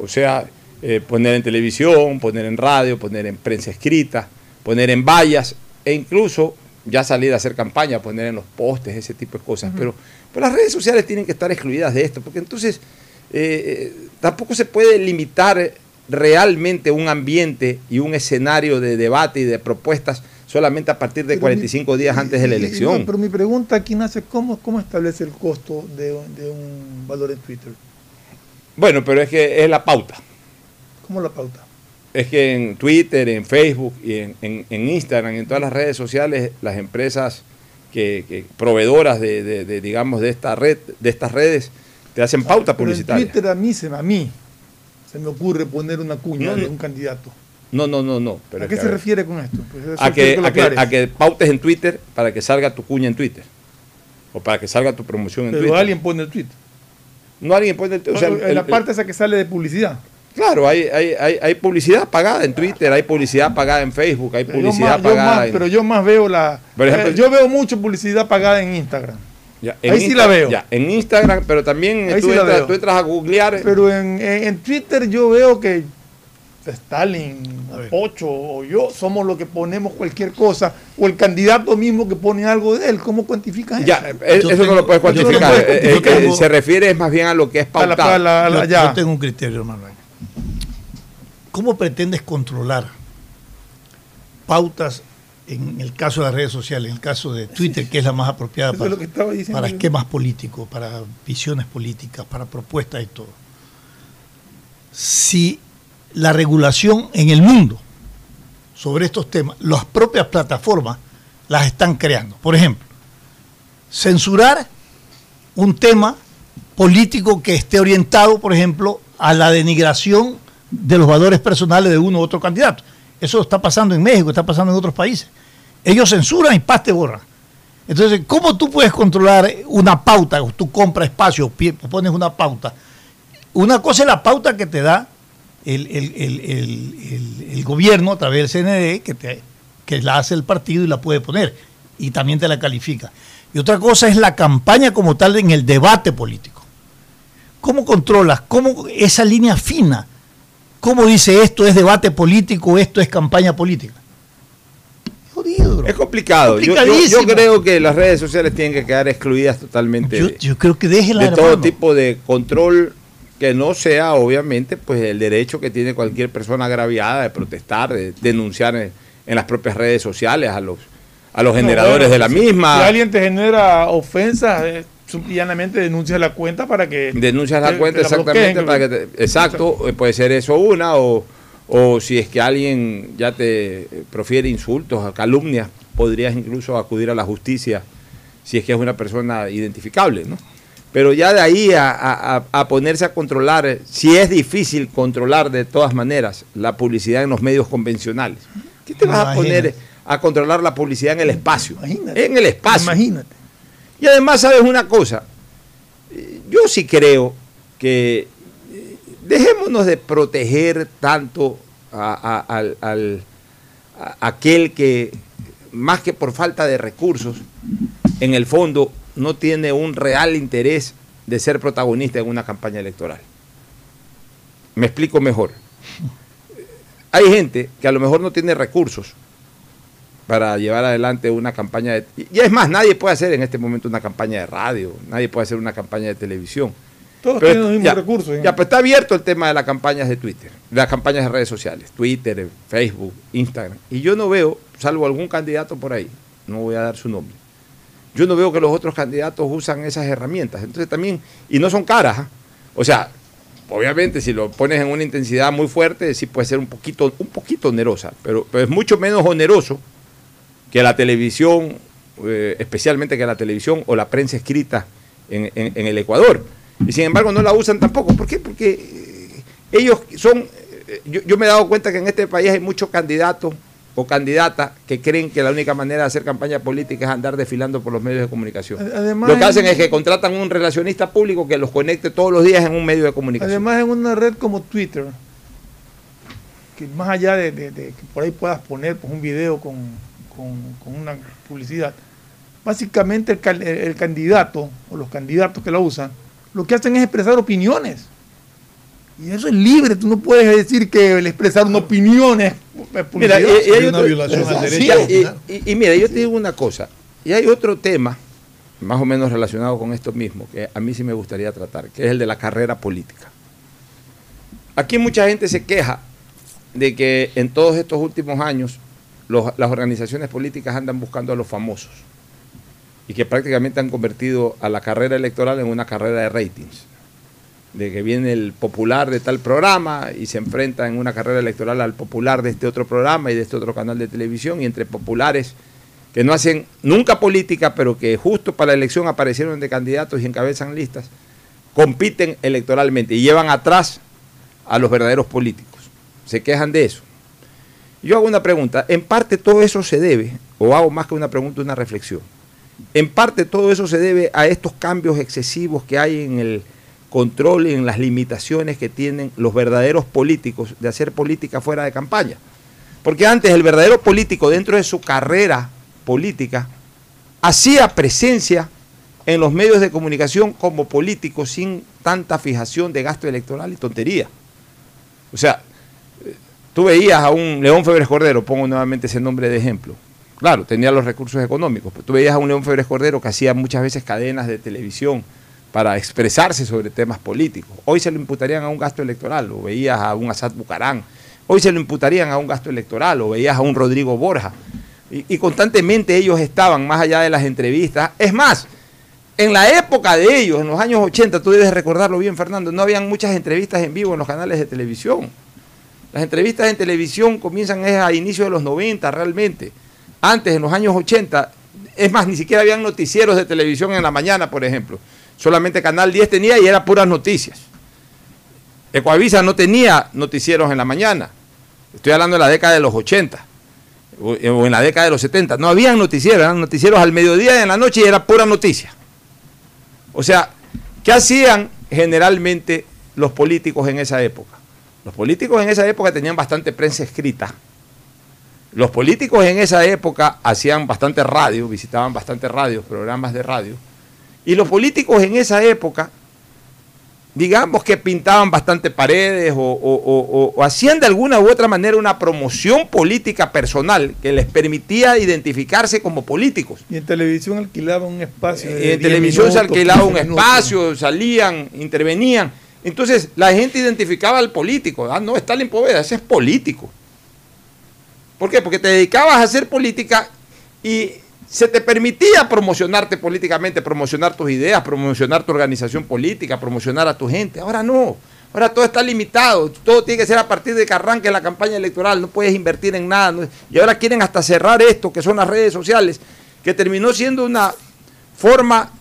S4: O sea, eh, poner en televisión, poner en radio, poner en prensa escrita, poner en vallas e incluso ya salir a hacer campaña, poner en los postes, ese tipo de cosas. pero, pero las redes sociales tienen que estar excluidas de esto, porque entonces eh, tampoco se puede limitar realmente un ambiente y un escenario de debate y de propuestas solamente a partir de
S7: Pero
S4: 45
S7: mi-
S4: días antes de la elección.
S7: no, pero mi pregunta aquí nace, ¿cómo, cómo establece el costo de, de un valor en Twitter?
S4: Bueno, pero es que es la pauta.
S7: ¿Cómo la pauta?
S4: Es que en Twitter, en Facebook y en, en- en Instagram, en todas las redes sociales, las empresas que, que proveedoras de, de- de, digamos, de esta red, de estas redes, te hacen pauta
S7: Pero en
S4: publicitaria.
S7: Twitter a mí, se, a mí se me ocurre poner una cuña
S4: No,
S7: de un candidato.
S4: No, no, no, no. Pero
S7: ¿A qué
S4: que,
S7: se refiere con esto? Pues
S4: a, que,
S7: lo
S4: a, que, a que pautes en Twitter para que salga tu cuña en Twitter. O para que salga tu promoción en
S7: Pero
S4: Twitter.
S7: alguien pone el tweet.
S4: No alguien pone el, o sea,
S7: en
S4: el-
S7: la
S4: el-
S7: parte esa que sale de publicidad.
S4: Claro, hay, hay, hay, hay publicidad pagada en Twitter, hay publicidad pagada en Facebook, hay
S7: Pero yo,
S4: publicidad
S7: más, yo
S4: pagada
S7: más-
S4: en...
S7: pero yo más veo la.
S4: Por ejemplo,
S7: eh, yo veo mucho publicidad pagada en Instagram.
S4: Ya, en
S7: ahí sí la veo.
S4: ya, en Instagram, pero también
S7: Ahí
S4: tú,
S7: sí
S4: entras, tú entras a googlear.
S7: Pero en, en- en Twitter yo veo que Stalin, Pocho o yo somos los que ponemos cualquier cosa, o el candidato mismo que pone algo de él. ¿Cómo cuantificas
S4: Ya,
S7: eso?
S4: eh, eso no lo puedes cuantificar. eh, eh,
S7: tengo- tengo-
S4: se refiere más bien a lo que es
S7: A la-
S4: pautado.
S7: a la- a la-
S8: Yo, yo tengo un criterio, hermano. ¿Cómo pretendes controlar pautas en el caso de las redes sociales, en el caso de Twitter, que es la más apropiada para,
S7: es diciendo
S8: esquemas políticos, para visiones políticas, para propuestas y todo? Si la regulación en el mundo sobre estos temas, las propias plataformas las están creando. Por ejemplo, censurar un tema político que esté orientado, por ejemplo, a la denigración de los valores personales de uno u otro candidato. Eso está pasando en México, está pasando en otros países. Ellos censuran y paz te borran. Entonces, ¿cómo tú puedes controlar una pauta? Tú compras espacio, pones una pauta. Una cosa es la pauta que te da el- el- el- el gobierno a través del CND, que, te, que la hace el partido y la puede poner, y también te la califica. Y otra cosa es la campaña como tal en el debate político. ¿Cómo controlas? ¿Cómo esa línea fina? ¿Cómo dice esto es debate político, esto es campaña política?
S4: Es complicado. Yo, yo- yo
S8: Complicadísimo.
S4: creo que las redes sociales tienen que quedar excluidas totalmente
S8: Yo, creo que déjela,
S4: de todo
S8: hermano.
S4: tipo de control que no sea, obviamente, pues el derecho que tiene cualquier persona agraviada de protestar, de denunciar en, en las propias redes sociales a los, a los generadores
S7: No, bueno,
S4: de la misma.
S7: Si alguien te genera ofensas, eh, llanamente denuncia la cuenta para que.
S4: Denuncias la cuenta
S7: la
S4: exactamente
S7: bloqueen,
S4: para que te- exacto, eh, puede ser eso una o, o si es que alguien ya te eh, profiere insultos calumnias, podrías incluso acudir a la justicia si es que es una persona identificable, ¿no? Pero ya de ahí a, a- a- ponerse a controlar, eh, si es difícil controlar de todas maneras la publicidad en los medios convencionales, ¿qué te vas a poner a controlar la publicidad en el espacio? En el espacio.
S7: Imagínate.
S4: Y además, ¿sabes una cosa? Yo sí creo que eh, dejémonos de proteger tanto a, a- aquel que, más que por falta de recursos, en el fondo no tiene un real interés de ser protagonista en una campaña electoral. Me explico mejor. Hay gente que a lo mejor no tiene recursos para llevar adelante una campaña de... Y es más, nadie puede hacer en este momento una campaña de radio, nadie puede hacer una campaña de televisión.
S7: Todos
S4: Pero
S7: tienen los mismos
S4: ya,
S7: recursos. ¿eh?
S4: Ya, pues está abierto el tema de las campañas de Twitter, de las campañas de redes sociales, Twitter, Facebook, Instagram. Y yo no veo, salvo algún candidato por ahí, no voy a dar su nombre, yo no veo que los otros candidatos usan esas herramientas. Entonces también, y no son caras, ¿ah? o sea, obviamente si lo pones en una intensidad muy fuerte, sí puede ser un poquito, un poquito onerosa, pero, pero es mucho menos oneroso que la televisión, eh, especialmente que la televisión o la prensa escrita en, en- en el Ecuador. Y sin embargo no la usan tampoco. ¿Por qué? Porque eh, ellos son, eh, yo, yo me he dado cuenta que en este país hay muchos candidatos o candidatas que creen que la única manera de hacer campaña política es andar desfilando por los medios de comunicación.
S7: Además,
S4: Lo que hacen es que contratan un relacionista público que los conecte todos los días en un medio de comunicación.
S7: Además, en una red como Twitter, que más allá de, de- de que por ahí puedas poner pues, un video con, con- con una publicidad, básicamente el, cal- el- el candidato o los candidatos que la usan, lo que hacen es expresar opiniones. Y eso es libre, tú no puedes decir que el expresar una opinión es
S4: Mira, y,
S7: publicidad.
S4: y hay otro-
S7: Sí,
S4: Sí, y- y- y mira, yo te digo una cosa, y hay otro tema, más o menos relacionado con esto mismo, que a mí sí me gustaría tratar, que es el de la carrera política. Aquí mucha gente se queja de que en todos estos últimos años las organizaciones políticas andan buscando a los famosos y que prácticamente han convertido a la carrera electoral en una carrera de ratings de que viene el popular de tal programa y se enfrenta en una carrera electoral al popular de este otro programa y de este otro canal de televisión y entre populares que no hacen nunca política, pero que justo para la elección aparecieron de candidatos y encabezan listas, compiten electoralmente y llevan atrás a los verdaderos políticos. Se quejan de eso. Yo hago una pregunta, en parte todo eso se debe, o hago más que una pregunta, una reflexión. En parte todo eso se debe a estos cambios excesivos que hay en el controlen las limitaciones que tienen los verdaderos políticos de hacer política fuera de campaña. Porque antes el verdadero político dentro de su carrera política hacía presencia en los medios de comunicación como político sin tanta fijación de gasto electoral y tontería. O sea, tú veías a un León Febres Cordero, pongo nuevamente ese nombre de ejemplo. Claro, tenía los recursos económicos, pero tú veías a un León Febres Cordero que hacía muchas veces cadenas de televisión para expresarse sobre temas políticos. Hoy se lo imputarían a un gasto electoral, o veías a un Asad Bucarán. Hoy se lo imputarían a un gasto electoral, o veías a un Rodrigo Borja. Y, y constantemente ellos estaban más allá de las entrevistas. Es más, en la época de ellos, en los años 80, tú debes recordarlo bien, Fernando, no habían muchas entrevistas en vivo en los canales de televisión. Las entrevistas en televisión comienzan a inicios de los 90 realmente. Antes, en los años 80, es más, ni siquiera habían noticieros de televisión en la mañana, por ejemplo. Solamente Canal 10 tenía y era puras noticias. Ecoavisa no tenía noticieros en la mañana. Estoy hablando de la década de los 80 o en la década de los 70. No habían noticieros, eran noticieros al mediodía y en la noche y era pura noticia. O sea, ¿qué hacían generalmente los políticos en esa época? Los políticos en esa época tenían bastante prensa escrita. Los políticos en esa época hacían bastante radio, visitaban bastante radios, programas de radio. Y los políticos en esa época, digamos que pintaban bastante paredes o, o- o- o hacían de alguna u otra manera una promoción política personal que les permitía identificarse como políticos.
S7: Y en televisión alquilaban un espacio.
S4: Y en
S7: 10
S4: televisión se alquilaba un
S7: 15 minutos.
S4: espacio, salían, intervenían. Entonces la gente identificaba al político. Ah, no, Stalin Poveda, ese es político. ¿Por qué? Porque te dedicabas a hacer política y se te permitía promocionarte políticamente, promocionar tus ideas, promocionar tu organización política, promocionar a tu gente. Ahora no. Ahora todo está limitado. Todo tiene que ser a partir de que arranque la campaña electoral. No puedes invertir en nada. Y ahora quieren hasta cerrar esto, que son las redes sociales, que terminó siendo una forma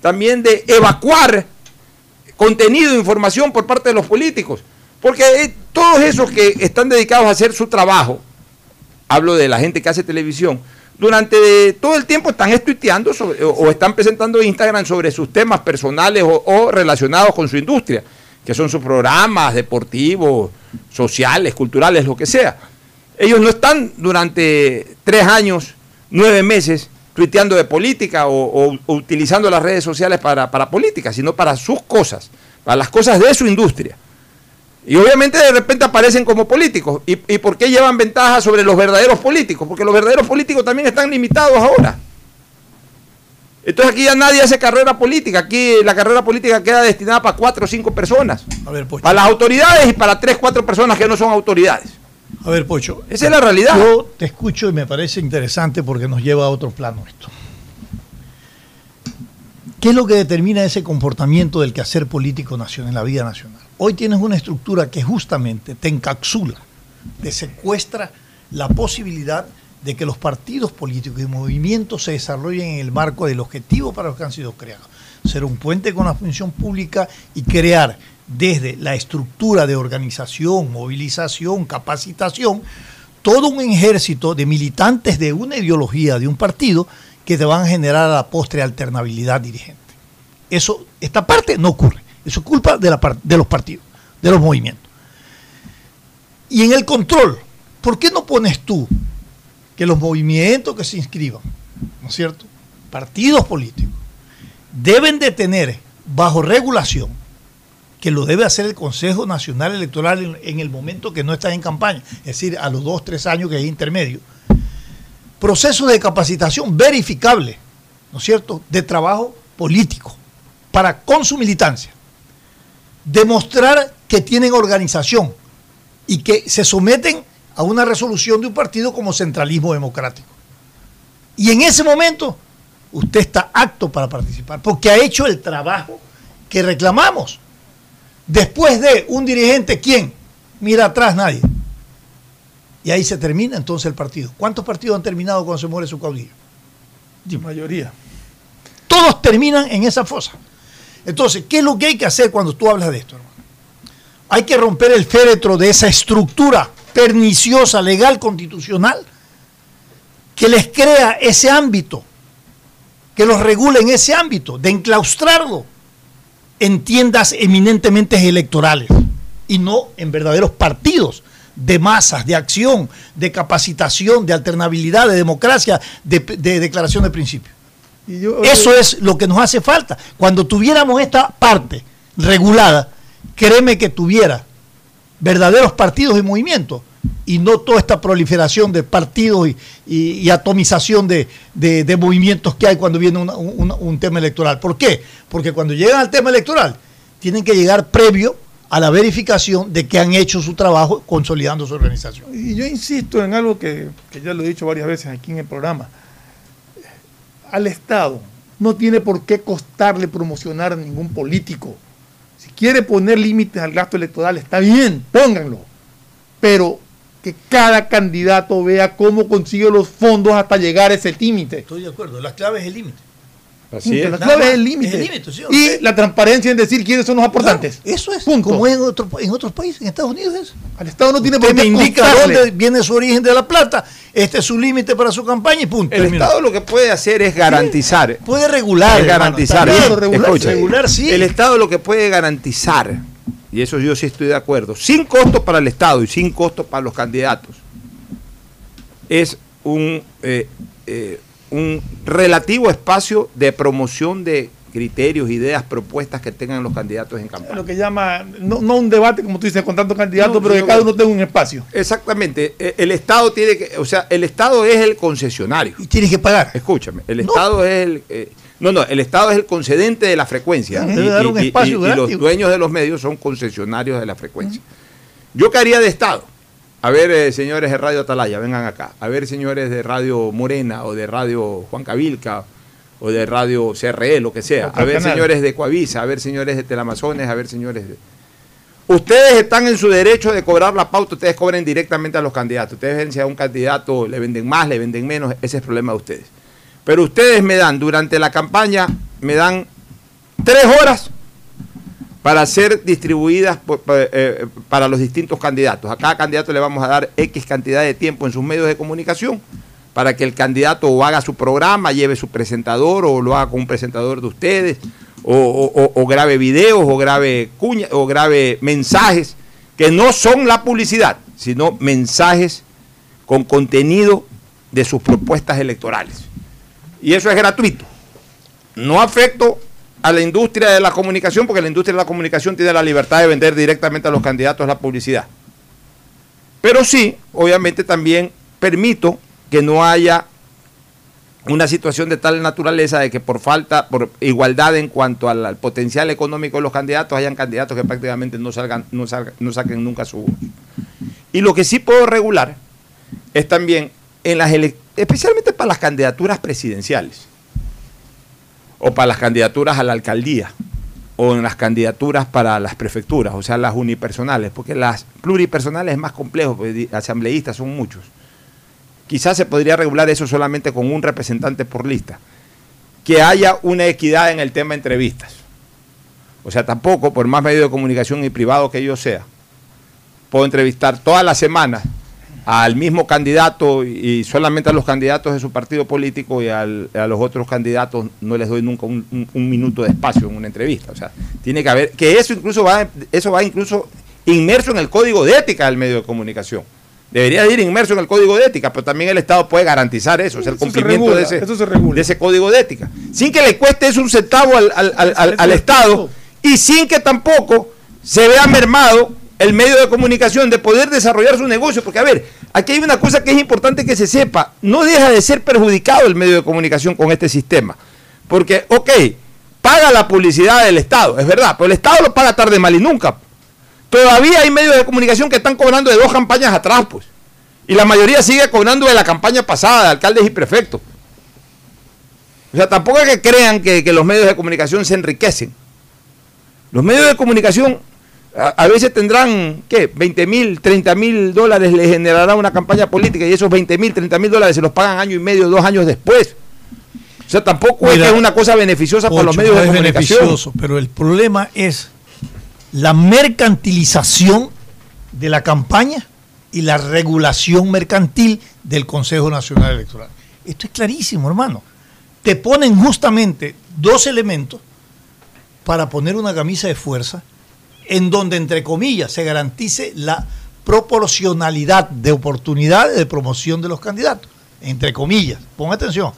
S4: también de evacuar contenido, información por parte de los políticos. Porque eh, todos esos que están dedicados a hacer su trabajo, hablo de la gente que hace televisión, durante todo el tiempo están estuiteando sobre- o, están presentando Instagram sobre sus temas personales o relacionados con su industria, que son sus programas deportivos, sociales, culturales, lo que sea. Ellos no están durante tres años, nueve meses, tuiteando de política o, o- o utilizando las redes sociales para, para política, sino para sus cosas, para las cosas de su industria. Y obviamente de repente aparecen como políticos. ¿Y, y por qué llevan ventaja sobre los verdaderos políticos? Porque los verdaderos políticos también están limitados ahora. Entonces aquí ya nadie hace carrera política. Aquí la carrera política queda destinada para cuatro o cinco personas.
S8: A ver, Pocho.
S4: Para las autoridades y para tres, cuatro personas que no son autoridades.
S8: A ver, Pocho.
S4: Esa es la realidad.
S8: Yo te escucho y me parece interesante porque nos lleva a otro plano esto. ¿Qué es lo que determina ese comportamiento del quehacer político nacional en la vida nacional? Hoy tienes una estructura que justamente te encapsula, te secuestra la posibilidad de que los partidos políticos y movimientos se desarrollen en el marco del objetivo para los que han sido creados. Ser un puente con la función pública y crear desde la estructura de organización, movilización, capacitación, todo un ejército de militantes de una ideología, de un partido, que te van a generar a la postre alternabilidad dirigente. Eso, esta parte no ocurre. Eso es culpa de, la, de los partidos, de los movimientos. Y en el control, ¿por qué no pones tú que los movimientos que se inscriban, ¿no es cierto? Partidos políticos, deben de tener bajo regulación, que lo debe hacer el Consejo Nacional Electoral en, el momento que no está en campaña, es decir, a los dos, tres años que es intermedio, procesos de capacitación verificable, ¿no es cierto?, de trabajo político, para con su militancia, demostrar que tienen organización y que se someten a una resolución de un partido como centralismo democrático. Y en ese momento usted está apto para participar, porque ha hecho el trabajo que reclamamos. Después de un dirigente, ¿quién? Mira atrás nadie. Y ahí se termina entonces el partido. ¿Cuántos partidos han terminado cuando se muere su caudillo?
S7: La mayoría.
S8: Todos terminan en esa fosa. Entonces, ¿qué es lo que hay que hacer cuando tú hablas de esto, hermano? Hay que romper el féretro de esa estructura perniciosa, legal, constitucional, que les crea ese ámbito, que los regule en ese ámbito, de enclaustrarlo. En tiendas eminentemente electorales y no en verdaderos partidos de masas, de acción, de capacitación, de alternabilidad, de democracia, de, de declaración de.
S7: Y yo-
S8: Eso es lo que nos hace falta. Cuando tuviéramos esta parte regulada, créeme que tuviera verdaderos partidos y movimientos y no toda esta proliferación de partidos y, atomización de, movimientos que hay cuando viene un tema electoral. ¿Por qué? Porque cuando llegan al tema electoral, tienen que llegar previo a la verificación de que han hecho su trabajo consolidando su organización.
S7: Y yo insisto en algo que, que ya lo he dicho varias veces aquí en el programa. Al Estado no tiene por qué costarle promocionar a ningún político. Si quiere poner límites al gasto electoral, está bien, pónganlo. Pero que cada candidato vea cómo consigue los fondos hasta llegar a ese límite.
S8: Estoy de acuerdo, la clave es el límite.
S4: Así es.
S7: La clave es el
S8: Es
S7: límite.
S8: el límite, sí,
S7: y la transparencia en decir quiénes son los aportantes.
S8: Eso es,
S7: Punto.
S8: como es en, otro- en otros países, en Estados Unidos es.
S7: Al Estado no tiene por
S8: me
S7: qué
S8: indica dónde viene su origen de la plata, este es su límite para su campaña y punto.
S4: El. Estado lo que puede hacer es garantizar.
S8: Puede regular.
S4: Es garantizar.
S8: bien,
S4: Escucha,
S8: regular, regular, sí.
S4: El Estado lo que puede garantizar, y eso yo sí estoy de acuerdo, sin costo para el Estado y sin costo para los candidatos, es un, eh, eh, un relativo espacio de promoción de criterios, ideas, propuestas que tengan los candidatos en campaña.
S7: lo que llama, no, no un debate como tú dices, con tantos candidatos,
S4: No,
S7: pero que cada uno tenga un espacio.
S4: Exactamente. E- El Estado tiene que, o sea, el Estado es el concesionario.
S8: Y tienes que pagar.
S4: Escúchame, el Estado es el, eh, no, no, el Estado es el concedente de la frecuencia. Y los dueños de los medios son concesionarios de la frecuencia. Yo haría de Estado. A ver, eh, señores de Radio Atalaya, vengan acá. A ver, señores de Radio Morena o de Radio Juan Cavilca o de Radio CRE, lo que sea. A ver, señores de Coavisa, a ver, señores de Telamazones, a ver, señores de... Ustedes están en su derecho de cobrar la pauta, ustedes cobren directamente a los candidatos. Ustedes ven si a un candidato le venden más, le venden menos, ese es problema de ustedes. Pero ustedes me dan, durante la campaña, me dan tres horas para ser distribuidas eh, para los distintos candidatos. A cada candidato le vamos a dar X cantidad de tiempo en sus medios de comunicación para que el candidato o haga su programa, lleve su presentador o lo haga con un presentador de ustedes, o- o grabe videos, o grabe cuña, o grabe mensajes que no son la publicidad, sino mensajes con contenido de sus propuestas electorales. Y eso es gratuito. No afecto a la industria de la comunicación, porque la industria de la comunicación tiene la libertad de vender directamente a los candidatos la publicidad. Pero sí, obviamente también permito que no haya una situación de tal naturaleza de que por falta, por igualdad en cuanto al, al potencial económico de los candidatos, hayan candidatos que prácticamente no salgan, no salgan, no saquen nunca su voz. Y lo que sí puedo regular es también en las especialmente para las candidaturas presidenciales o para las candidaturas a la alcaldía o en las candidaturas para las prefecturas, o sea, las unipersonales, porque las pluripersonales es más complejo, porque asambleístas son muchos. Quizás se podría regular eso solamente con un representante por lista. Que haya una equidad en el tema de entrevistas. O sea, tampoco, por más medio de comunicación y privado que yo sea, puedo entrevistar todas las semanas al mismo candidato y solamente a los candidatos de su partido político y al- a los otros candidatos no les doy nunca un, un- un minuto de espacio en una entrevista. O sea, tiene que haber, que eso incluso va, eso va incluso inmerso en el código de ética del medio de comunicación. Debería de ir inmerso en el código de ética, pero también el Estado puede garantizar eso, es el
S7: Eso
S4: cumplimiento
S7: regula,
S4: de, ese, de código de ética. Sin que le cueste eso un centavo al- al- al- al Estado y sin que tampoco se vea mermado el medio de comunicación de poder desarrollar su negocio. Porque, a ver, aquí hay una cosa que es importante que se sepa. No deja de ser perjudicado el medio de comunicación con este sistema. Porque, ok, paga la publicidad del Estado, es verdad, pero el Estado lo paga tarde, mal y nunca. Todavía hay medios de comunicación que están cobrando de dos campañas atrás, pues. Y la mayoría sigue cobrando de la campaña pasada de alcaldes y prefectos. O sea, tampoco es que crean que, que los medios de comunicación se enriquecen. Los medios de comunicación a, a veces tendrán, ¿qué? 20 mil, 30 mil dólares les generará una campaña política y esos 20 mil, 30 mil dólares se los pagan año y medio, dos años después. O sea, tampoco es que es una cosa beneficiosa para los medios de
S8: es
S4: comunicación.
S8: beneficioso, pero el problema es la mercantilización de la campaña y la regulación mercantil del Consejo Nacional Electoral. Esto es clarísimo, hermano. Te ponen justamente dos elementos para poner una camisa de fuerza en donde, entre comillas, se garantice la proporcionalidad de oportunidades de promoción de los candidatos. Entre comillas, pon atención.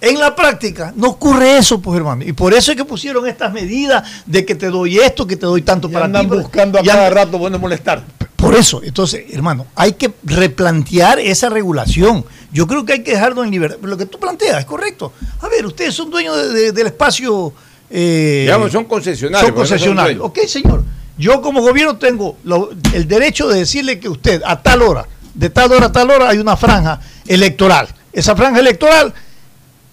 S8: En la práctica no ocurre eso, pues hermano. Y por eso es que pusieron estas medidas de que te doy esto, que te doy tanto
S7: Y
S8: para
S7: andan
S8: ti.
S7: buscando a
S8: Ya-
S7: cada rato bueno molestar.
S8: por eso, entonces, hermano, hay que replantear esa regulación. Yo creo que hay que dejarlo en libertad. Lo que tú planteas es correcto. A ver, ustedes son dueños de- de- del espacio. Eh,
S4: Digamos, son concesionarios.
S8: Son
S4: pero no son
S8: concesionarios. ok, señor. Yo como gobierno tengo lo- el derecho de decirle que usted a tal hora, de tal hora a tal hora, hay una franja electoral. Esa franja electoral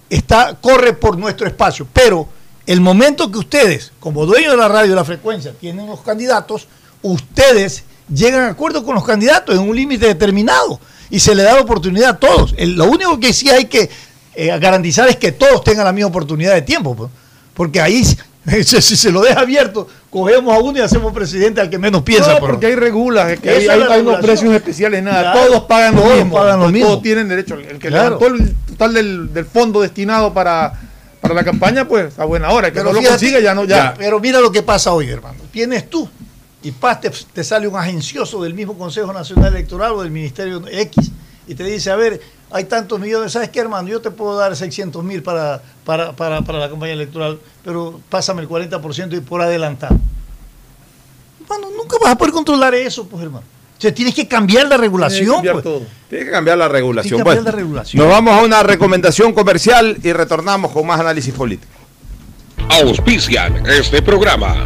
S8: está, corre por nuestro espacio. Pero el momento que ustedes, como dueños de la radio y de la frecuencia, tienen los candidatos, ustedes llegan a acuerdo con los candidatos en un límite determinado y se le da la oportunidad a todos. El- lo único que sí hay que eh, garantizar es que todos tengan la misma oportunidad de tiempo, pues. Porque ahí si se lo deja abierto, cogemos a uno y hacemos presidente al que menos piensa.
S7: No, porque hay regulas, es que hay, hay- unos precios especiales, nada.
S8: Claro,
S7: todos pagan lo
S8: todos
S7: mismo.
S8: pagan lo
S7: todos tienen derecho. El que
S8: Claro.
S7: levantó el total del, del fondo destinado para, para la campaña, pues a buena hora. El que
S8: Pero
S7: no lo consigue ya no. Ya.
S8: Pero mira lo que pasa hoy, hermano. Tienes tú y paz, te, te sale un agencioso del mismo Consejo Nacional Electoral o del Ministerio X y te dice, a ver, hay tantos millones, ¿sabes qué, hermano? Yo te puedo dar 600 mil para, para, para, para la campaña electoral, pero pásame el 40% y por adelantado. Hermano, nunca vas a poder controlar eso, pues, hermano. O sea, tienes que cambiar la regulación. pues.
S4: Tiene que cambiar la regulación.
S8: Que cambiar
S4: Bueno,
S8: la regulación.
S4: Nos vamos a una recomendación comercial y retornamos con más análisis político.
S13: Auspician este programa.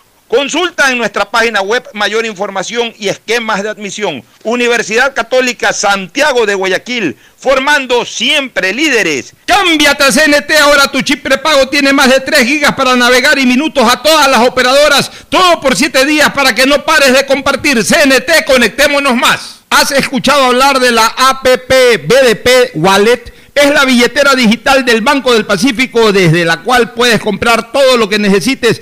S4: Consulta en nuestra página web mayor información y esquemas de admisión. Universidad Católica Santiago de Guayaquil, formando siempre líderes. Cámbiate a CNT, ahora tu chip prepago tiene más de 3 gigas para navegar y minutos a todas las operadoras, todo por 7 días para que no pares de compartir. CNT, conectémonos más. ¿Has escuchado hablar de la APP BDP Wallet? Es la billetera digital del Banco del Pacífico desde la cual puedes comprar todo lo que necesites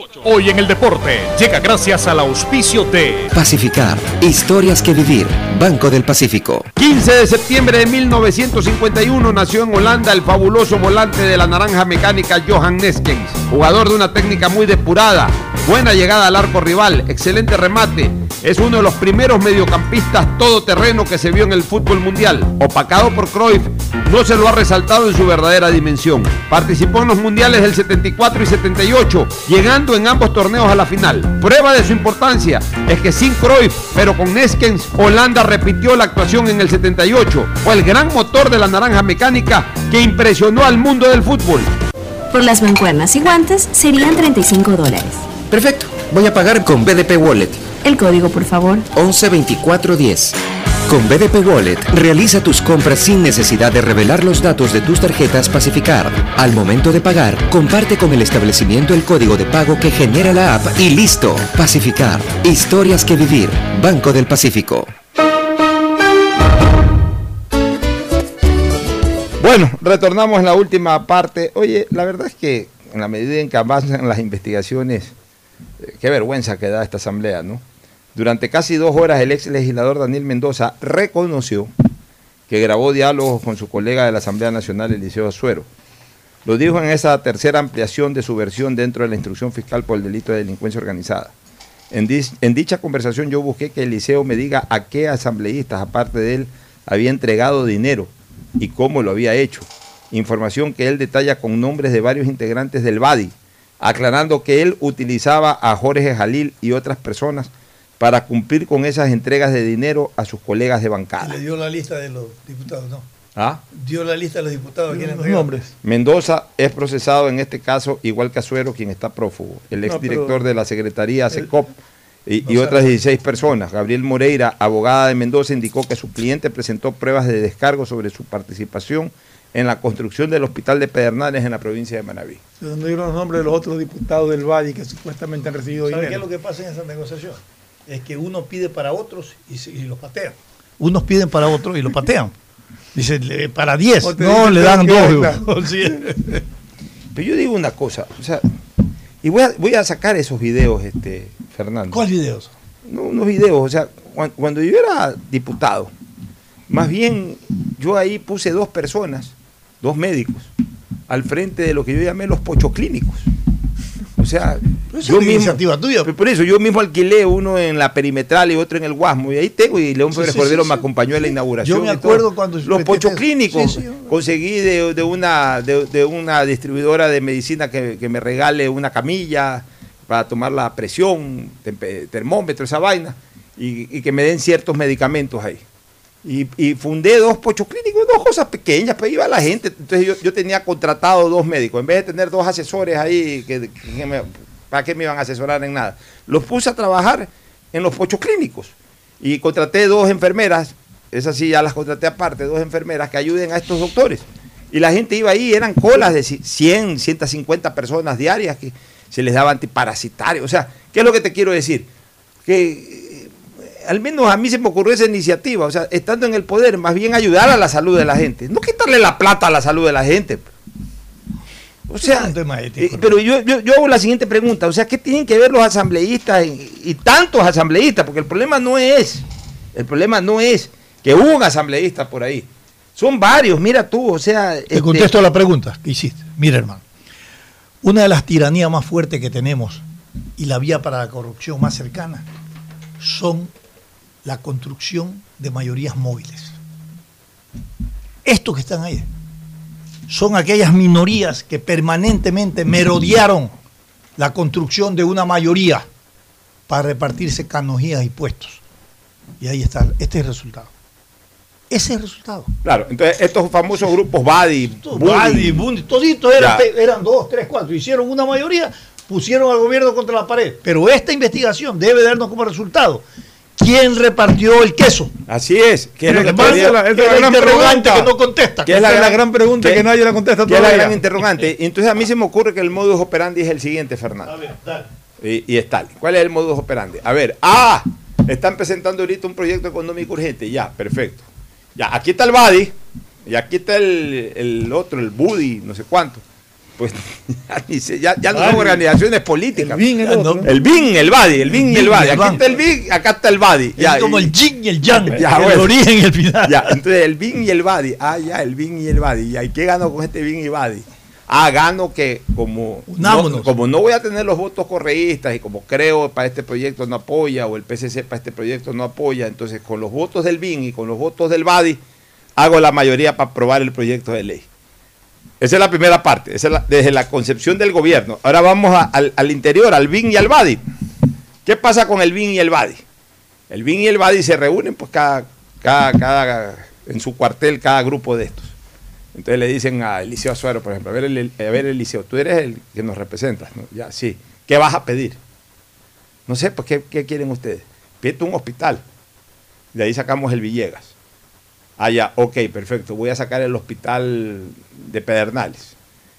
S2: Hoy en el deporte llega gracias al auspicio de
S3: Pacificar. Historias que vivir. Banco del Pacífico.
S4: 15 de septiembre de 1951 nació en Holanda el fabuloso volante de la naranja mecánica Johan Neskens, jugador de una técnica muy depurada, buena llegada al arco rival, excelente remate. Es uno de los primeros mediocampistas todoterreno que se vio en el fútbol mundial. Opacado por Cruyff, no se lo ha resaltado en su verdadera dimensión. Participó en los mundiales del 74 y 78, llegando en ambos torneos a la final. Prueba de su importancia es que sin Cruyff, pero con Neskens, Holanda repitió la actuación en el 78. Fue el gran motor de la naranja mecánica que impresionó al mundo del fútbol.
S5: Por las mancuernas y guantes serían 35 dólares.
S3: Perfecto. Voy a pagar con BDP Wallet.
S5: El código, por favor.
S3: 112410. Con BDP Wallet, realiza tus compras sin necesidad de revelar los datos de tus tarjetas Pacificar. Al momento de pagar, comparte con el establecimiento el código de pago que genera la app y listo. Pacificar. Historias que vivir. Banco del Pacífico.
S4: Bueno, retornamos en la última parte. Oye, la verdad es que en la medida en que avanzan las investigaciones, qué vergüenza que da esta asamblea, ¿no? Durante casi dos horas el ex legislador Daniel Mendoza reconoció que grabó diálogos con su colega de la Asamblea Nacional, Eliseo Azuero. Lo dijo en esa tercera ampliación de su versión dentro de la instrucción fiscal por el delito de delincuencia organizada. En, dicha conversación yo busqué que Eliseo me diga a qué asambleístas, aparte de él, había entregado dinero y cómo lo había hecho. Información que él detalla con nombres de varios integrantes del BADI, aclarando que él utilizaba a Jorge Jalil y otras personas para cumplir con esas entregas de dinero a sus colegas de bancada.
S8: Le dio la lista de los diputados, ¿no?
S4: ¿Ah?
S8: Dio la lista de los diputados. ¿quiénes
S7: Los nombres.
S4: Mendoza es procesado en este caso, igual que Azuero, quien está prófugo. El exdirector de la Secretaría SECOP y,
S7: no
S4: y
S7: sabe.
S4: otras 16 personas. Gabriel Moreira, abogada de Mendoza, indicó que su cliente presentó pruebas de descargo sobre su participación en la construcción del hospital de Pedernales en la provincia de Manabí.
S7: ¿De dónde dieron los nombres de los otros diputados del Valle que supuestamente han recibido
S8: ¿Sabe qué es
S7: dinero?
S8: lo que pasa en esa negociación? Es que uno pide para otros y, se- y los patean. Unos piden para otros y los patean. Dice, para 10.
S7: O te
S8: No, le dan
S7: no
S8: dos.
S7: queda,
S8: digo. Sí.
S4: Pero yo digo una cosa, o sea, y voy a, voy a sacar esos videos, este, Fernando.
S8: ¿Cuáles videos?
S4: No, unos videos, o sea, cuan- cuando yo era diputado, más bien yo ahí puse dos personas, dos médicos, al frente de lo que yo llamé los pochoclínicos. O sea,
S8: Pero
S4: yo
S8: es una
S4: mismo,
S8: iniciativa tuya.
S4: por eso yo mismo alquilé uno en la perimetral y otro en el Guasmo, y ahí tengo, y León Pérez
S8: sí,
S4: Cordero
S8: sí,
S4: me acompañó en la inauguración.
S8: Yo me acuerdo cuando
S4: Los
S8: metiste-
S4: pochoclínicos, conseguí de, de una, de, de una distribuidora de medicina que, que me regale una camilla para tomar la presión, termómetro, esa vaina, y, y que me den ciertos medicamentos ahí. Y, fundé dos pochoclínicos, dos cosas pequeñas, pero iba la gente. Entonces yo, yo tenía contratado dos médicos, en vez de tener dos asesores ahí, que, ¿para qué me iban a asesorar en nada? Los puse a trabajar en los pochoclínicos. Y contraté dos enfermeras, esas sí ya las contraté aparte, dos enfermeras que ayuden a estos doctores. Y la gente iba ahí, eran colas de 100, 150 personas diarias que se les daba antiparasitario. O sea, ¿qué es lo que te quiero decir? Que al menos a mí se me ocurrió esa iniciativa, o sea, estando en el poder, más bien ayudar a la salud de la gente, no quitarle la plata a la salud de la gente. O sea,
S8: un tema ético,
S4: eh, pero yo, yo, yo hago la siguiente pregunta, o sea, ¿qué tienen que ver los asambleístas y, y tantos asambleístas? Porque el problema no es, el problema no es que hubo un asambleísta por ahí, son varios, mira tú, o sea...
S8: Te
S4: este,
S8: contesto la pregunta que hiciste. Mira, hermano. Una de las tiranías más fuertes que tenemos y la vía para la corrupción más cercana son la construcción de mayorías móviles. Estos que están ahí son aquellas minorías que permanentemente merodearon la construcción de una mayoría para repartirse canojías y puestos. Y ahí está, este es el resultado. Ese es el resultado.
S4: Claro, entonces estos famosos grupos Badi,
S8: Badi, Bundi, toditos eran, dos, tres, cuatro. Hicieron una mayoría, pusieron al gobierno contra la pared. Pero esta investigación debe darnos como resultado quién repartió el queso.
S4: Así es, que es lo que
S7: es
S4: todavía-
S7: la- esa es
S8: Que
S7: la
S8: la
S7: gran
S8: interrogante
S7: pregunta.
S8: que no contesta.
S4: que es
S7: Esa es la gran pregunta que nadie la contesta
S4: que es la
S7: todavía.
S4: gran interrogante. Y entonces a mí se me ocurre que el modus operandi es el siguiente, Fernando. Y, y es tal. ¿Cuál es el modus operandi? A ver, ah, están presentando ahorita un proyecto económico urgente. Ya, perfecto. Ya, aquí está el Badi, y aquí está el, el otro, el Budi, no sé cuánto. Pues ya, ya- ya no son organizaciones políticas.
S7: El BIN, el
S8: Ya, no.
S7: otro.
S4: El BIN, el Badi, el BIN y el Badi. Aquí está el BIN, acá está el Badi.
S8: Es como el yin y el yang,
S4: Ya,
S8: el
S4: bueno.
S8: origen y el final.
S4: ya, entonces el BIN y el BADI. Ah, ya, el BIN y el BADI. Ya, ¿y qué gano con este BIN y BADI? Ah, gano que como no, como no voy a tener los votos correístas y como creo para este proyecto no apoya o el PCC para este proyecto no apoya, entonces con los votos del BIN y con los votos del BADI hago la mayoría para aprobar el proyecto de ley. Esa es la primera parte, esa es la- desde la concepción del gobierno. Ahora vamos al, al interior, al BIN y al BADI. ¿Qué pasa con el BIN y el BADI? El BIN y el BADI se reúnen pues cada, cada, cada, en su cuartel cada grupo de estos. Entonces le dicen a Eliseo Azuero, por ejemplo, a ver, el, a Eliseo, tú eres el que nos representas, ¿no? Ya, sí. ¿Qué vas a pedir? No sé, pues, ¿qué, qué quieren ustedes? Pídete un hospital. De ahí sacamos el Villegas. Ah, ya, ok, perfecto. Voy a sacar el hospital de Pedernales.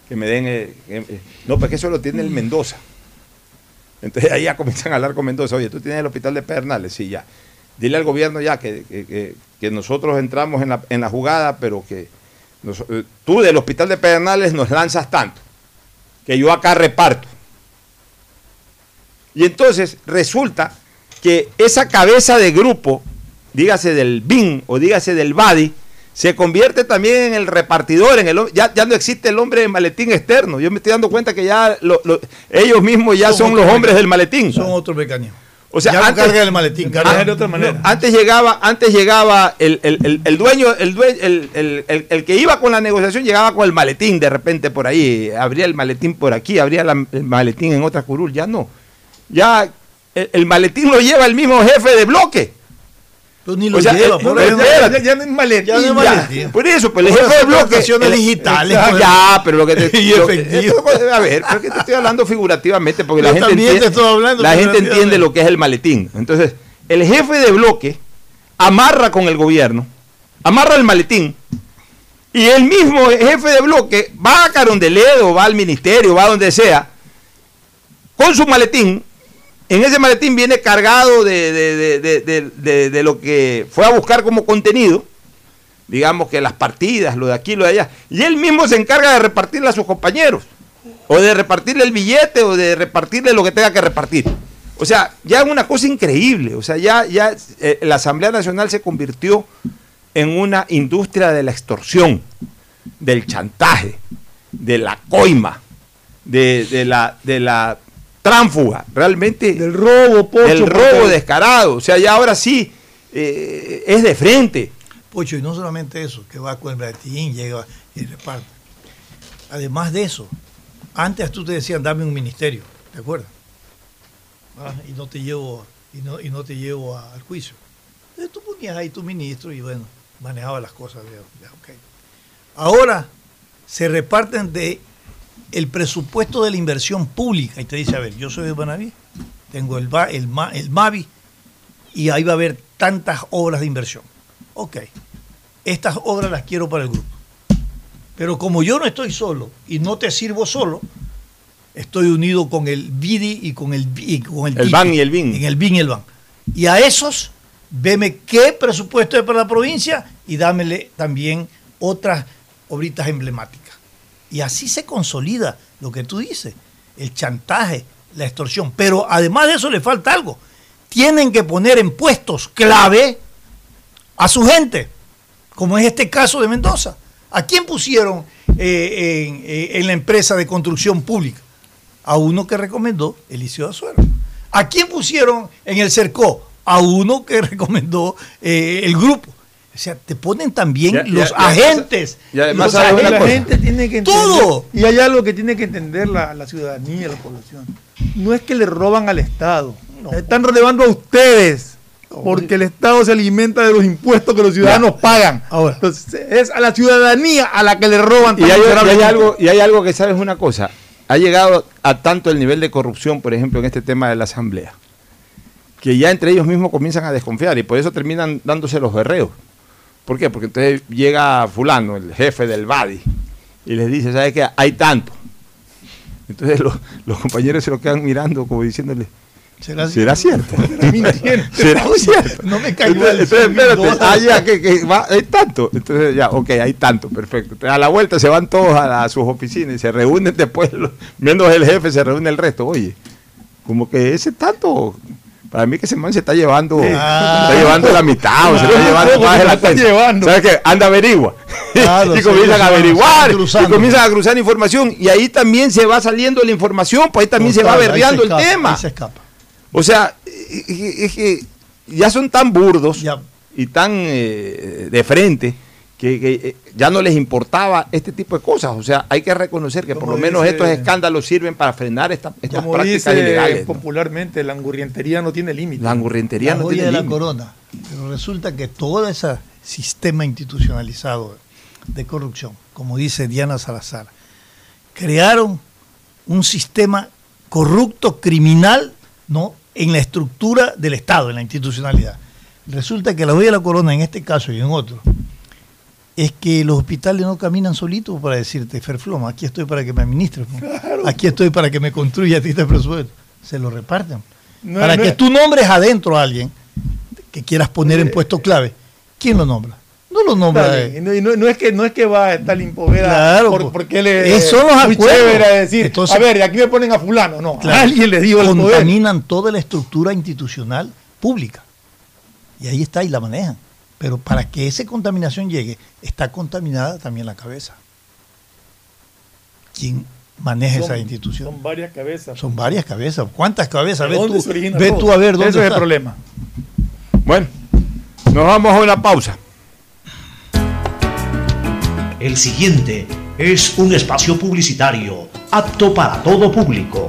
S4: Que me den... eh, eh, no, porque eso lo tiene el Mendoza. Entonces ahí ya comienzan a hablar con Mendoza. Oye, tú tienes el hospital de Pedernales. Sí, ya. Dile al gobierno ya que, que- que- que nosotros entramos en la, en la jugada, pero que eh, tú del hospital de Pedernales nos lanzas tanto. Que yo acá reparto. Y entonces resulta que esa cabeza de grupo, dígase del BIN o dígase del BADI, se convierte también en el repartidor, en el, ya, ya no existe el hombre de maletín externo. Yo me estoy dando cuenta que ya lo- lo- ellos mismos ya
S8: Son
S4: son,
S8: otros
S4: los hombres
S8: mecanismos.
S4: del maletín.
S8: Son otro mecanismo.
S4: O sea,
S8: Ya no
S4: antes,
S8: el maletín,
S4: Ah,
S8: de otra manera.
S4: no, antes llegaba, antes llegaba el, el- el- el dueño, el, due- el, el- el- el que iba con la negociación llegaba con el maletín de repente por ahí, abría el maletín por aquí, abría la- el maletín en otra curul, ya no. Ya el, el maletín lo lleva el mismo jefe de bloque.
S8: Tú ni
S4: O
S8: lo
S4: sea,
S8: lleva,
S4: eh,
S8: por
S4: no, espérate.
S7: Ya, ya no es maletín.
S8: Ya no es
S7: ya.
S8: maletín.
S4: Por eso, pues el jefe de bloque. el-
S8: digitales, pues.
S4: Ya, pero lo que te.
S8: Y
S4: lo que- esto- a ver, pero que te estoy hablando figurativamente, porque
S8: Yo
S4: la gente, entiende, la gente entiende lo que es el maletín. Entonces, el jefe de bloque amarra con el gobierno, amarra el maletín, y el mismo jefe de bloque va a Carondelet, va al ministerio, va a donde sea, con su maletín. En ese maletín viene cargado de, de- de- de- lo que fue a buscar como contenido, digamos que las partidas, lo de aquí, lo de allá, y él mismo se encarga de repartirle a sus compañeros, o de repartirle el billete, o de repartirle lo que tenga que repartir. O sea, ya es una cosa increíble, o sea, ya, ya eh, la Asamblea Nacional se convirtió en una industria de la extorsión, del chantaje, de la coima, de, de la, de la tránfuga, realmente.
S7: Del robo, pocho,
S4: Del robo descarado. O sea, ya ahora sí eh, es de frente.
S8: Pocho, y no solamente eso, que va con el maletín, llega y reparte. Además de eso, antes tú te decían, dame un ministerio, ¿te acuerdas? Ah, y no te llevo, y no, y no te llevo a- al juicio. Entonces tú ponías ahí tu ministro y bueno, manejaba las cosas. ya, ya. Ahora se reparten de el presupuesto de la inversión pública y te dice, a ver, yo soy de Banaví, tengo el, el, el MAVI y ahí va a haber tantas obras de inversión. Ok, estas obras las quiero para el grupo. Pero como yo no estoy solo y no te sirvo solo, estoy unido con el BIDI y con el, y con el,
S4: El BAN y el BIN.
S8: En el BIN y el BAN. Y a esos, veme qué presupuesto es para la provincia y dámele también otras obritas emblemáticas. Y así se consolida lo que tú dices, el chantaje, la extorsión. Pero además de eso le falta algo. Tienen que poner en puestos clave a su gente, como es este caso de Mendoza. ¿A quién pusieron eh, en, eh, en la empresa de construcción pública? A uno que recomendó Eliseo Azuero. ¿A quién pusieron en el CERCO? A uno que recomendó eh, el grupo. O sea, te ponen también
S4: Ya-
S8: los
S4: ya-
S8: agentes.
S4: y además
S8: los agentes.
S7: la gente tiene que entender,
S8: Todo.
S7: Y hay algo que tiene que entender la, la ciudadanía, la población. No es que le roban al Estado. Están relevando a ustedes. Porque el Estado se alimenta de los impuestos que los ciudadanos pagan.
S8: Ahora.
S7: Entonces, es a la ciudadanía a la que le roban.
S4: Y hay, y hay algo, y hay algo que sabes una cosa. Ha llegado a tanto el nivel de corrupción, por ejemplo, en este tema de la asamblea, que ya entre ellos mismos comienzan a desconfiar y por eso terminan dándose los berreos. ¿Por qué? Porque entonces llega fulano, el jefe del BADI, y les dice, ¿sabes qué? Hay tanto. Entonces los, los compañeros se lo quedan mirando como diciéndole,
S8: ¿Será,
S4: ¿será cierto? ¿Será cierto?
S8: No me caigo
S4: Entonces, entonces, espérate, ah, ya, que, que va- hay tanto. Entonces, ya, ok, hay tanto, perfecto. Entonces, a la vuelta se van todos a, la- a sus oficinas y se reúnen después, los- menos el jefe, se reúne el resto. Oye, como que ese tanto, para mí que ese man se está llevando,
S8: Ah.
S4: se está llevando la mitad o se está
S7: Ah,
S4: llevando
S7: ¿cómo
S4: más de
S7: la
S4: cuenta. ¿Sabes qué? Anda, averigua.
S8: Claro,
S4: y comienzan a averiguar, y comienzan a cruzar información, y ahí también se va saliendo la información, pues ahí también se va berreando el tema.
S8: ahí se escapa.
S4: O sea, es que- es que ya son tan burdos
S8: Ya.
S4: y tan eh, de frente que, que, eh, ya no les importaba este tipo de cosas. O sea, hay que reconocer que por lo menos
S7: dice-
S4: estos escándalos sirven para frenar esta- estas
S7: Como
S4: prácticas
S7: dice
S4: ilegales. ¿no?
S7: popularmente, la angurrientería no tiene límite.
S4: La angurrientería
S8: la
S4: no tiene
S8: de la
S4: límite.
S8: corona. Pero resulta que todo ese sistema institucionalizado de corrupción, como dice Diana Salazar, crearon un sistema corrupto, criminal, ¿no? en la estructura del Estado, en la institucionalidad. Resulta que la joya de la corona, en este caso y en otro, es que los hospitales no caminan solitos para decirte, Ferfloma, aquí estoy para que me administres, aquí estoy para que me construya a ti este presupuesto. Se lo reparten.
S7: No,
S8: para
S7: no
S8: que tú nombres adentro a alguien que quieras poner en puesto clave, ¿quién lo nombra? No lo nombra. Eh.
S7: no, no- es que, no es que va a estar Poveda
S8: Claro,
S7: por, porque él es
S8: son los
S7: muy
S8: acuerdos.
S7: chévere a decir,
S8: Entonces-
S7: a ver, y aquí me ponen a fulano. No,
S8: Claro.
S7: alguien le dio el poder.
S8: contaminan toda la estructura institucional pública. Y ahí está y la manejan. Pero para que esa contaminación llegue, está contaminada también la cabeza. ¿Quién maneja
S7: Son-
S8: esa institución?
S7: Son varias cabezas.
S8: Son varias cabezas. ¿Cuántas cabezas?
S7: ¿De
S8: Ve
S7: dónde
S8: tú,
S7: se origina
S8: ve
S7: todo?
S8: tú a ver dónde
S7: Ese es el problema.
S4: Bueno, nos vamos a una pausa.
S6: El siguiente es un espacio publicitario apto para todo público.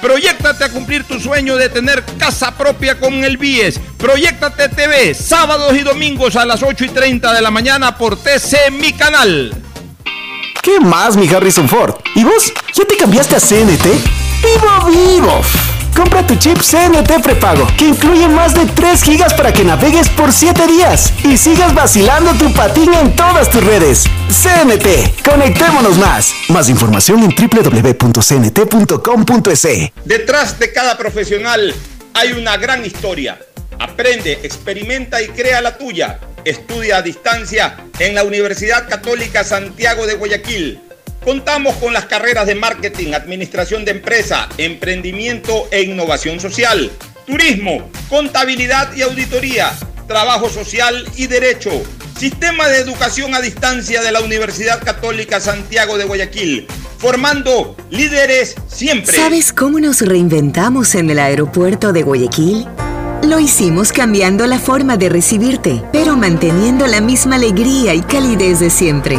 S4: Proyectate a cumplir tu sueño de tener casa propia con el BIES. Proyectate TV, sábados y domingos a las 8 y 30 de la mañana por TC Mi Canal.
S9: ¿Qué más, mi Harrison Ford? ¿Y vos? ¿Ya te cambiaste a CNT? ¡Vivo, vivo! Compra tu chip CNT prepago, que incluye más de 3 gigas para que navegues por 7 días y sigas vacilando tu patín en todas tus redes. CNT, conectémonos más. Más información en www.cnt.com.es.
S4: Detrás de cada profesional hay una gran historia. Aprende, experimenta y crea la tuya. Estudia a distancia en la Universidad Católica Santiago de Guayaquil. Contamos con las carreras de marketing, administración de empresa, emprendimiento e innovación social, turismo, contabilidad y auditoría, trabajo social y derecho. Sistema de educación a distancia de la Universidad Católica Santiago de Guayaquil, formando líderes siempre.
S10: ¿Sabes cómo nos reinventamos en el aeropuerto de Guayaquil? Lo hicimos cambiando la forma de recibirte, pero manteniendo la misma alegría y calidez de siempre.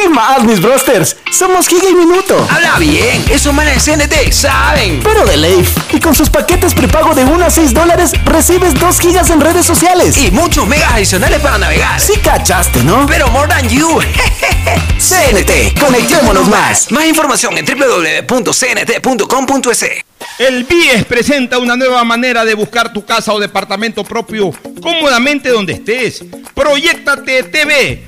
S9: ¿Qué más, mis brosters? Somos Giga y Minuto.
S11: Habla bien, esos manes de CNT saben.
S9: Pero de Leif. Y con sus paquetes prepago de 1 a 6 dólares, recibes 2 gigas en redes sociales.
S11: Y muchos megas adicionales para navegar.
S9: Sí cachaste, ¿no?
S11: Pero more than you.
S9: CNT, conectémonos más.
S11: Más información en www.cnt.com.es.
S4: El BIES presenta una nueva manera de buscar tu casa o departamento propio cómodamente donde estés. Proyectate TV,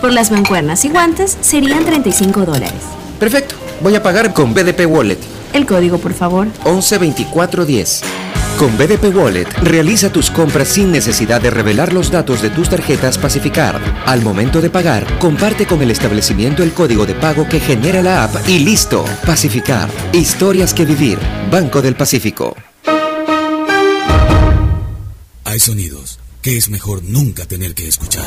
S5: Por las mancuernas y guantes serían 35 dólares.
S3: Perfecto. Voy a pagar con BDP Wallet.
S5: El código, por favor.
S3: 112410. Con BDP Wallet, realiza tus compras sin necesidad de revelar los datos de tus tarjetas Pacificard. Al momento de pagar, comparte con el establecimiento el código de pago que genera la app y listo. Pacificard. Historias que vivir. Banco del Pacífico.
S12: Hay sonidos que es mejor nunca tener que escuchar.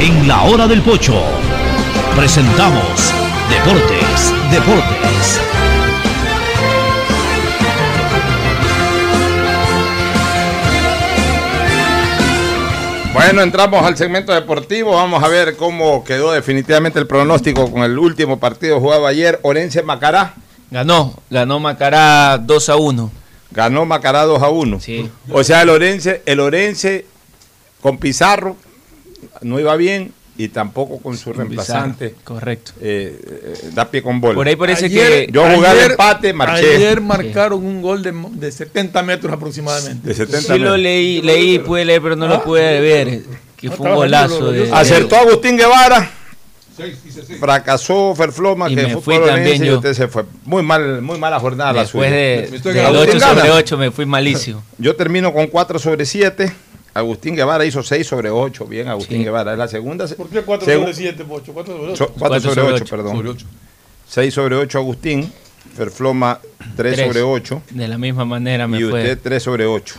S6: En la hora del pocho presentamos Deportes, Deportes.
S4: Bueno, entramos al segmento deportivo. Vamos a ver cómo quedó definitivamente el pronóstico con el último partido jugado ayer. Orense Macará.
S14: Ganó, ganó Macará 2 a 1.
S4: Ganó Macará 2 a 1.
S14: Sí.
S4: O sea, el Orense, el Orense con Pizarro no iba bien y tampoco con su reemplazante.
S14: Correcto.
S4: eh, eh, da pie con bola.
S14: Por ahí parece
S7: Ayer-
S14: que.
S4: Yo jugué empate, marché.
S7: Ayer marcaron un gol de, de 70 metros aproximadamente.
S4: De 70
S14: Sí lo leí, leí, pude leer, pero no
S7: Ah.
S14: lo pude ver. Que fue un golazo de.
S7: yo
S4: Acertó Agustín Guevara. Fracasó Ferfloma,
S14: Y
S4: que
S14: me
S4: fue
S14: fui también
S4: Orense y
S14: yo.
S4: usted se fue. Muy mal, muy mala jornada la
S14: Después
S4: suya.
S14: de,
S4: Agustín
S14: 8 sobre
S4: gana.
S14: 8 me fui malísimo.
S4: Yo termino con 4 sobre 7. Agustín Guevara hizo 6 sobre 8. Bien, Agustín
S14: Sí.
S4: Guevara. Es la segunda.
S7: ¿Por qué 4
S4: Segu-
S7: sobre 7, Pocho? 4 sobre 8.
S4: So- 4
S14: Cuatro
S4: sobre
S14: sobre
S4: 8,
S14: ocho.
S4: perdón.
S15: Sobre ocho.
S4: 6 sobre 8 Agustín. Ferfloma 3
S14: Tres.
S4: sobre 8.
S14: De la misma manera me
S4: Y
S14: fue.
S4: usted 3 sobre 8.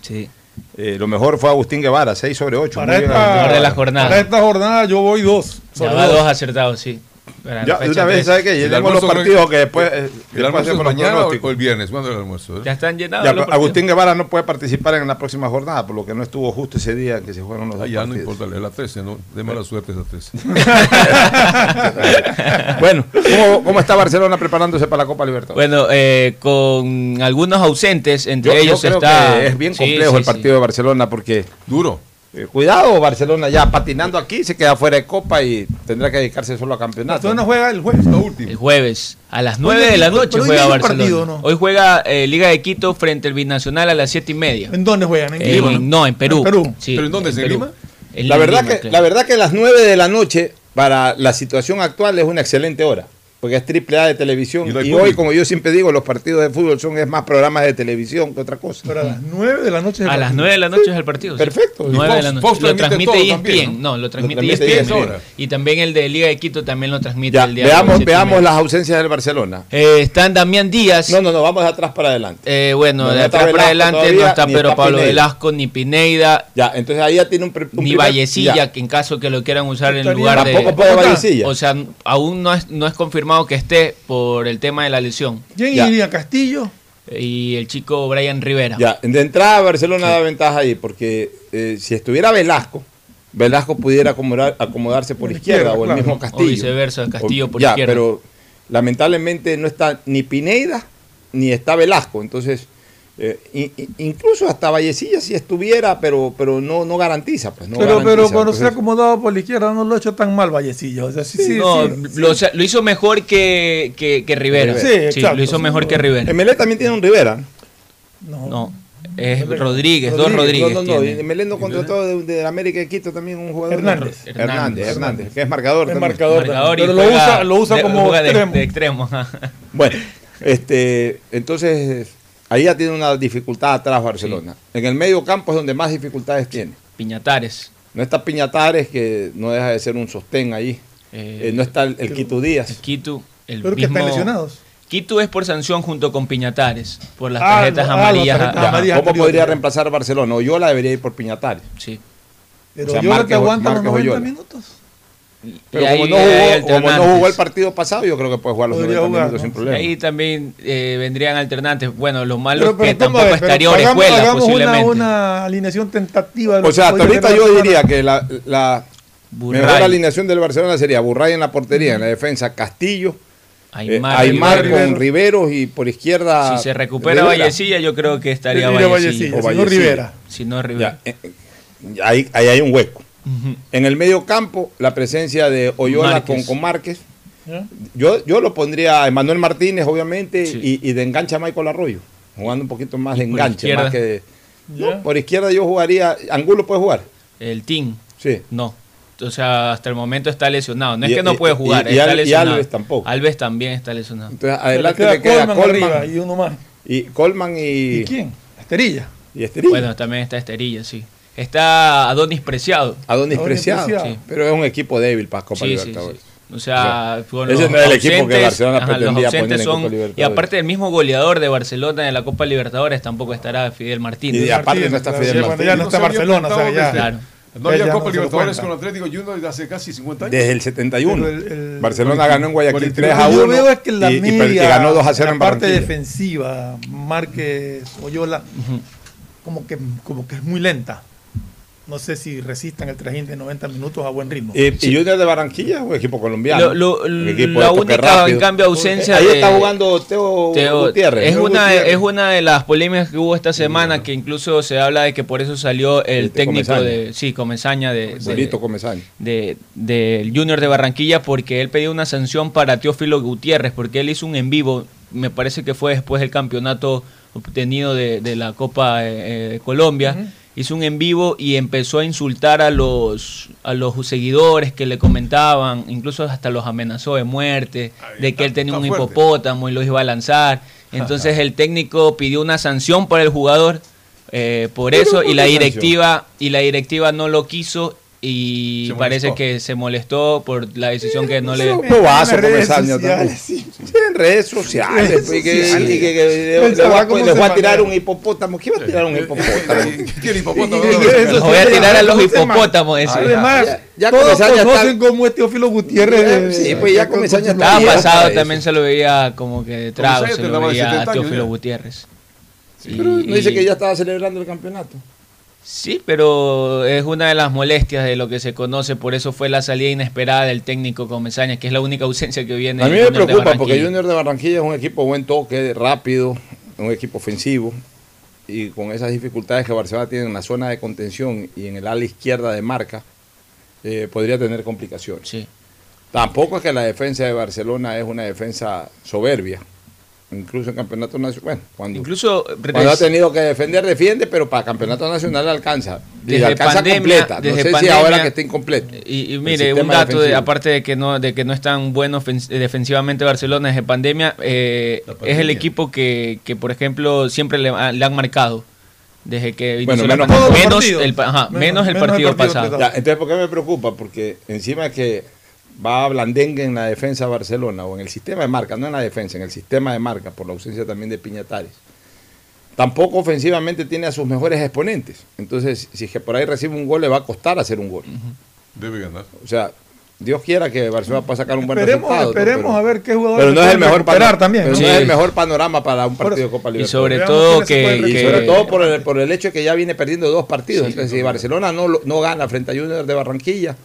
S14: Sí.
S4: Eh, lo mejor fue Agustín Guevara, 6 sobre 8.
S7: Para esta,
S14: de la jornada.
S7: para esta jornada yo voy 2.
S14: Ya va dos acertados, sí. La
S4: Ya, de una vez,
S14: tres.
S4: ¿sabe qué? Tengo los partidos que después. eh,
S15: ¿El almuerzo es mañana o el viernes? ¿Cuándo es el almuerzo? eh?
S14: Ya están llenados.
S4: Ya,
S14: los.
S4: Agustín Guevara no puede participar en la próxima jornada, por lo que no estuvo justo ese día que se fueron los
S15: Ah, ya no importa, es la 13, ¿no? De mala suerte esa 13.
S4: bueno, ¿cómo, cómo está Barcelona preparándose para la Copa Libertadores?
S14: Bueno, eh, con algunos ausentes, entre
S4: Yo- yo
S14: ellos
S4: creo
S14: está.
S4: que es bien complejo
S14: sí,
S4: el
S14: sí.
S4: partido de Barcelona porque
S15: Duro.
S4: Eh, cuidado Barcelona ya patinando aquí se queda fuera de Copa y tendrá que dedicarse solo a campeonato.
S7: Barcelona juega el jueves.
S15: La última.
S14: El jueves, a las
S7: Hoy
S14: 9 de la noche
S7: hoy
S14: juega Barcelona.
S7: partido, ¿no?
S14: Hoy juega eh, Liga de Quito frente al Binacional a las 7 y media.
S7: ¿En dónde juegan? ¿En
S14: En-
S7: Lima?
S14: no, en Perú.
S7: En Perú.
S14: Sí,
S15: ¿Pero en dónde? ¿En
S14: Perú.
S15: Lima?
S14: En
S4: La verdad,
S14: Lima,
S4: que,
S14: claro.
S4: la verdad que las 9 de la noche para la situación actual es una excelente hora. Porque es triple A de televisión.
S15: Y no
S4: hoy, como yo siempre digo, los partidos de fútbol son es más programas de televisión que otra cosa.
S7: Pero a las 9 de la noche. es el
S14: A las
S7: partido.
S14: 9 de la noche es el partido. sí.
S4: Perfecto.
S14: 9 de la
S15: Fox-
S14: noche.
S15: Fox
S14: lo
S15: transmite
S14: ESPN.
S15: también,
S14: ¿no? lo transmite
S4: transmite
S14: ESPN.
S15: ESPN. ahora.
S14: Y también el de Liga de Quito también lo transmite
S4: Ya,
S14: el día
S4: veamos, veamos las ausencias del Barcelona.
S14: Eh, están Damián Díaz.
S4: No, no, no, vamos de atrás para adelante.
S14: Eh, bueno,
S4: No,
S14: de
S4: no
S14: atrás para adelante
S4: todavía,
S14: no está Pedro
S4: está
S14: Pablo
S4: Pineda.
S14: Velasco, ni Pineida,
S4: Ya, entonces ahí ya tiene un, un
S14: ni Vallecilla, que en caso que lo quieran usar en lugar de...
S4: Tampoco puede Vallecilla.
S14: O sea, aún no es, no es confirmado que esté por el tema de la lesión.
S7: ¿Quién
S4: Ya.
S7: iría? ¿Castillo?
S14: Y el chico Brian Rivera.
S4: Ya, de entrada Barcelona da ventaja ahí, porque eh, si estuviera Velasco, Velasco pudiera acomodar- acomodarse por
S7: Por
S4: izquierda,
S7: izquierda,
S4: o el
S7: claro.
S4: mismo
S14: O
S4: Castillo.
S14: viceversa, Castillo
S4: O-
S14: por
S4: ya,
S14: izquierda.
S4: pero lamentablemente no está ni Pineida ni está Velasco, entonces eh, incluso hasta Vallecilla si estuviera, pero pero no no garantiza, pues no
S7: pero pero cuando se ha acomodado por la izquierda no lo ha hecho tan mal Vallecillo. O sea, sí, sí,
S14: no,
S7: sí,
S14: lo,
S7: sí.
S14: lo hizo mejor que, que, que Rivera.
S7: Sí, exacto,
S14: lo hizo
S7: sí,
S14: mejor que Rivera.
S4: Emelé también tiene un Rivera.
S7: No.
S14: No, es Rodríguez, dos Rodríguez.
S4: No, no, no. Emelé no contrató de, de América de Quito también un jugador.
S7: Hernández.
S4: Hernández,
S14: Hernández.
S4: Hernández, que es marcador.
S7: Es marcador. Pero lo usa, lo usa
S14: de-
S7: como extremo.
S14: de extremo.
S4: Bueno, Este, entonces, ahí ya tiene una dificultad atrás Barcelona. En el medio campo es donde más dificultades tiene.
S14: Piñatares.
S4: No está Piñatares, que no deja de ser un sostén ahí.
S14: Eh,
S4: Eh, no está el, el Quito Díaz.
S14: El Quito, el
S7: Pero que están lesionados.
S14: Quito es por sanción junto con Piñatares, por las
S7: Ah,
S14: tarjetas
S7: ah, las
S14: amarillas.
S7: tarjetas amarillas.
S4: ¿Cómo podría reemplazar a Barcelona? Oyola debería ir por Piñatares.
S14: Sí.
S7: Pero
S4: O sea,
S7: yo te
S4: Márquez-
S7: aguanta los
S4: Márquez
S7: 90
S4: Oyola.
S7: minutos.
S4: Pero como,
S14: ahí
S4: no jugó, como no jugó el partido pasado, yo creo que puede jugar los
S7: Podría
S4: 90
S7: jugar,
S4: minutos
S7: ¿no?
S4: sin problema.
S14: Ahí también eh, vendrían alternantes. Bueno, lo malo
S7: Pero,
S14: es
S7: pero
S14: que
S7: ¿cómo
S14: tampoco
S7: es? Pero
S14: estaría
S7: hagamos-
S14: Orejuela,
S7: hagamos una,
S14: posiblemente.
S7: una alineación tentativa.
S4: O sea,
S7: que
S4: hasta ahorita yo diría que la, la mejor alineación del Barcelona sería Burray en la portería, en la defensa Castillo,
S14: Aymar,
S4: eh, Aymar
S14: Rivero.
S4: con Riveros y por izquierda.
S14: Si se recupera
S4: Rivera.
S14: Vallecilla, yo creo que estaría Vallecilla.
S7: Vallecilla,
S4: O
S7: si no
S4: Vallecilla.
S7: Rivera.
S14: Si no Rivera.
S4: Ya, eh, eh, ahí, ahí hay un hueco. En el medio campo, la presencia de Oyola
S14: Márquez.
S4: con, con Márquez.
S7: ¿Ya?
S4: Yo, yo lo pondría a Emanuel Martínez, obviamente,
S14: Sí.
S4: y, y de engancha a Michael Arroyo, jugando un poquito más de enganche.
S14: izquierda.
S4: Más que de-
S7: Ya.
S4: No, por izquierda yo jugaría. ¿Angulo puede jugar?
S14: El Team,
S4: Sí.
S14: no. O sea, hasta el momento está lesionado. No es
S4: Y-
S14: que no puede jugar,
S4: y- y
S14: está
S4: Al-
S14: lesionado.
S4: Alves tampoco.
S14: Alves también está lesionado.
S4: Entonces, adelante
S7: queda
S4: le queda
S7: Coleman arriba y uno más.
S4: y Colman y,
S7: ¿Y quién? Esterilla.
S4: y Esterilla.
S14: Bueno, también está Esterilla, sí. Está Adonis Preciado.
S4: Adonis
S7: Adonis
S4: Preciado.
S7: Preciado.
S14: Sí.
S4: Pero es un equipo débil para Copa
S14: Sí,
S4: Libertadores.
S14: sí. O sea, con
S4: ese
S14: los
S4: no es el equipo que
S14: ausentes,
S4: Barcelona
S14: los
S4: pretendía poner en
S14: son-
S4: Copa
S14: Y
S4: Libertadores.
S14: aparte, el mismo goleador de Barcelona en la Copa Libertadores tampoco estará Fidel Martínez.
S4: Y aparte no está Fidel Martínez.
S7: ya no está Barcelona, o sea, ya.
S15: desde-
S14: Claro.
S15: No había Copa
S7: no
S15: Libertadores con Atlético Junior desde hace casi 50 años.
S4: Desde el 71.
S7: Pero el- el-
S4: Barcelona ganó en Guayaquil
S15: Por el
S4: 3 a
S7: Lo
S4: 1
S7: que yo veo es que la
S4: y, y per- y
S7: media,
S4: ganó 2 a 0 en
S7: la parte
S4: Barranquilla.
S7: defensiva, Márquez, Oyola, como, que, como que es muy lenta. No sé si resistan el trajín de 90 minutos a buen ritmo.
S4: Y, y Junior de Barranquilla un equipo colombiano.
S14: Lo- lo-
S4: Un equipo
S14: la única, en cambio, ausencia
S4: Ahí
S14: de-
S4: está jugando Teo,
S14: Teo-
S4: Gutiérrez.
S14: es,
S4: Teo
S14: una,
S4: Gutiérrez.
S14: es una de las polémicas que hubo esta semana, que incluso se habla de que por eso salió el
S4: Este,
S14: técnico
S4: Comesaña.
S14: de, sí, Comesaña de,
S4: Comesaña.
S14: de- del Junior de Barranquilla porque él pidió una sanción para Teófilo Gutiérrez porque él hizo un en vivo, me parece que fue después del campeonato obtenido de, de la Copa eh, eh, Colombia, hizo un en vivo y empezó a insultar a los a los seguidores que le comentaban, incluso hasta los amenazó de muerte, de que él tenía un
S15: fuerte.
S14: hipopótamo y los iba a lanzar. Entonces el técnico pidió una sanción para el jugador eh, por
S4: ¿Pero
S14: eso y la
S4: sanción?
S14: directiva y la directiva no lo quiso y
S15: Se
S14: parece
S15: molestó.
S14: que se molestó por la decisión que no le
S7: sociales,
S4: también.
S7: sí.
S4: Sí, en redes sociales. Pues, y que- le voy a- a tirar un hipopótamo. ¿Qué va a tirar un hipopótamo?
S15: ¿Qué el hipopótamo? No, no,
S7: eso
S14: Los voy a tirar a los hipopótamos, decía.
S7: Además,
S4: Ya-
S7: todos conocen
S4: está-
S7: cómo es Teófilo Gutiérrez.
S4: Sí, pues ya Comesaña
S14: Estaba pasado, también se lo veía como que de trago, se lo veía
S15: 70
S14: a Teófilo. Gutiérrez.
S4: Pero no dice que ya estaba celebrando el campeonato.
S14: Sí, pero es una de las molestias de lo que se conoce, por eso fue la salida inesperada del técnico Comesaña, que es la única ausencia que viene.
S4: A mí me preocupa porque. Junior de Barranquilla es un equipo buen toque, rápido, un equipo ofensivo y con esas dificultades que Barcelona tiene en la zona de contención y en el ala izquierda de marca, eh, podría tener complicaciones.
S14: Sí.
S4: Tampoco es que la defensa de Barcelona es una defensa soberbia. Incluso en campeonato nacional, bueno, cuando,
S14: Incluso
S4: cuando ha tenido que defender, defiende, pero para campeonato nacional alcanza. Y
S14: Desde
S4: alcanza
S14: pandemia-
S4: completa. No
S14: desde
S4: sé si ahora que está incompleto.
S14: Y, mire, un dato, de, aparte de que no de que no es tan bueno ofens- defensivamente Barcelona desde pandemia, eh, es el equipo que, que, por ejemplo, siempre le, ha- le han marcado. Desde que
S4: Bueno, menos-
S14: menos, el, ajá,
S7: Menos-
S14: menos el
S7: menos el
S14: partido, pasado.
S4: Ya, entonces, ¿por qué me preocupa? Porque encima que va a blandengue en la defensa de Barcelona o en el sistema de marca, no en la defensa, en el sistema de marca, por la ausencia también de Piñatares. Tampoco ofensivamente tiene a sus mejores exponentes. Entonces, si es que por ahí recibe un gol, le va a costar hacer un gol.
S15: Debe ganar.
S4: O sea, Dios quiera que Barcelona pueda sacar un buen
S7: Esperemos,
S4: resultado.
S7: esperemos
S4: Pero-
S7: a ver qué jugador
S4: Pero no es el mejor panorama
S7: también.
S4: pero
S7: ¿no?
S4: es el mejor panorama para un
S7: Por
S4: partido de Copa
S14: Y
S4: Libertadores.
S14: sobre
S7: Veamos
S14: todo que,
S4: Y
S14: que-
S4: sobre todo por el, por el hecho de que ya viene perdiendo dos partidos. Entonces, si Barcelona no, lo- no gana frente a Junior de Barranquilla,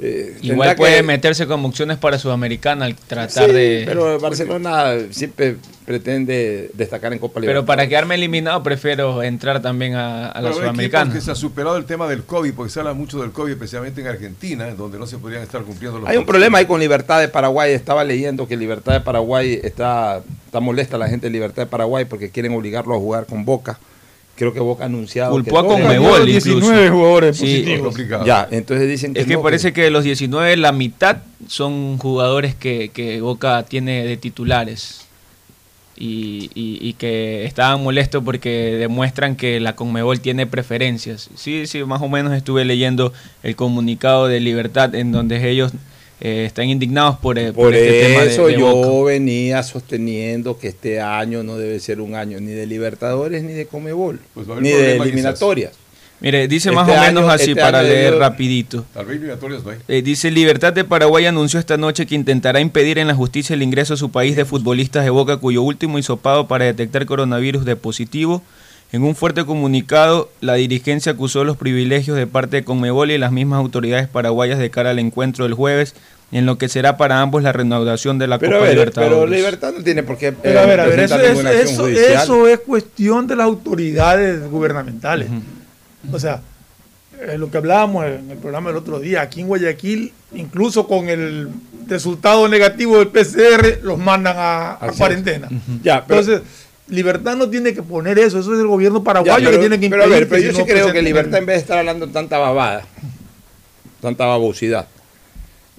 S4: eh,
S14: igual puede
S4: que-
S14: meterse como opciones para Sudamericana al tratar
S4: Sí,
S14: de...
S4: Pero Barcelona siempre pretende destacar en Copa
S14: Pero
S4: Libertadores.
S14: para quedarme eliminado prefiero entrar también a, a la
S15: Pero
S14: Sudamericana.
S15: que se ha superado el tema del COVID, porque se habla mucho del COVID, especialmente en Argentina, en donde no se podrían estar cumpliendo los
S4: Hay un problema ahí con Libertad de Paraguay. Estaba leyendo que Libertad de Paraguay está, está molesta la gente de Libertad de Paraguay porque quieren obligarlo a jugar con Boca. Creo que Boca ha anunciado.
S14: Culpó a Conmebol
S7: Lleva
S14: incluso.
S7: 19 jugadores
S14: Sí,
S7: positivos.
S4: Ya, entonces dicen que.
S14: Es que
S4: no,
S14: parece que de los 19, la mitad son jugadores que, que Boca tiene de titulares. y, y- y que estaban molestos porque demuestran que la Conmebol tiene preferencias. Sí, sí, más o menos estuve leyendo el comunicado de Libertad en donde ellos eh, están indignados por, eh, por
S4: Por
S14: este tema de-
S4: eso
S14: de
S4: yo
S14: Boca.
S4: venía sosteniendo que este año no debe ser un año ni de Libertadores ni de Comebol,
S15: Pues va a haber
S4: ni de eliminatorias.
S14: Mire, dice
S4: Este
S14: más o menos
S4: año-
S14: así
S4: este
S14: para leer rapidito.
S15: Tal vez eliminatorias no hay.
S14: Eh, dice Libertad de Paraguay anunció esta noche que intentará impedir en la justicia el ingreso a su país de futbolistas de Boca cuyo último hisopado para detectar coronavirus de positivo. En un fuerte comunicado, la dirigencia acusó los privilegios de parte de Conmebol y las mismas autoridades paraguayas de cara al encuentro del jueves, en lo que será para ambos la reanudación de la
S4: Pero a
S14: Copa
S4: ver,
S14: Libertadores.
S4: pero Libertad no tiene por qué
S7: Pero a ver, a ver, eso, es cuestión de las autoridades gubernamentales. O sea, eh, lo que hablábamos en el programa el otro día, aquí en Guayaquil, incluso con el resultado negativo del PCR, los mandan a, cuarentena.
S4: Ya, pero-
S7: Entonces, Libertad no tiene que poner eso, eso es el gobierno
S4: Ya,
S7: paraguayo
S4: pero,
S7: que tiene que
S4: pero a
S7: impedir
S4: ver, pero yo sí
S7: no
S4: creo que Libertad, en vez de estar hablando tanta babada, tanta babosidad,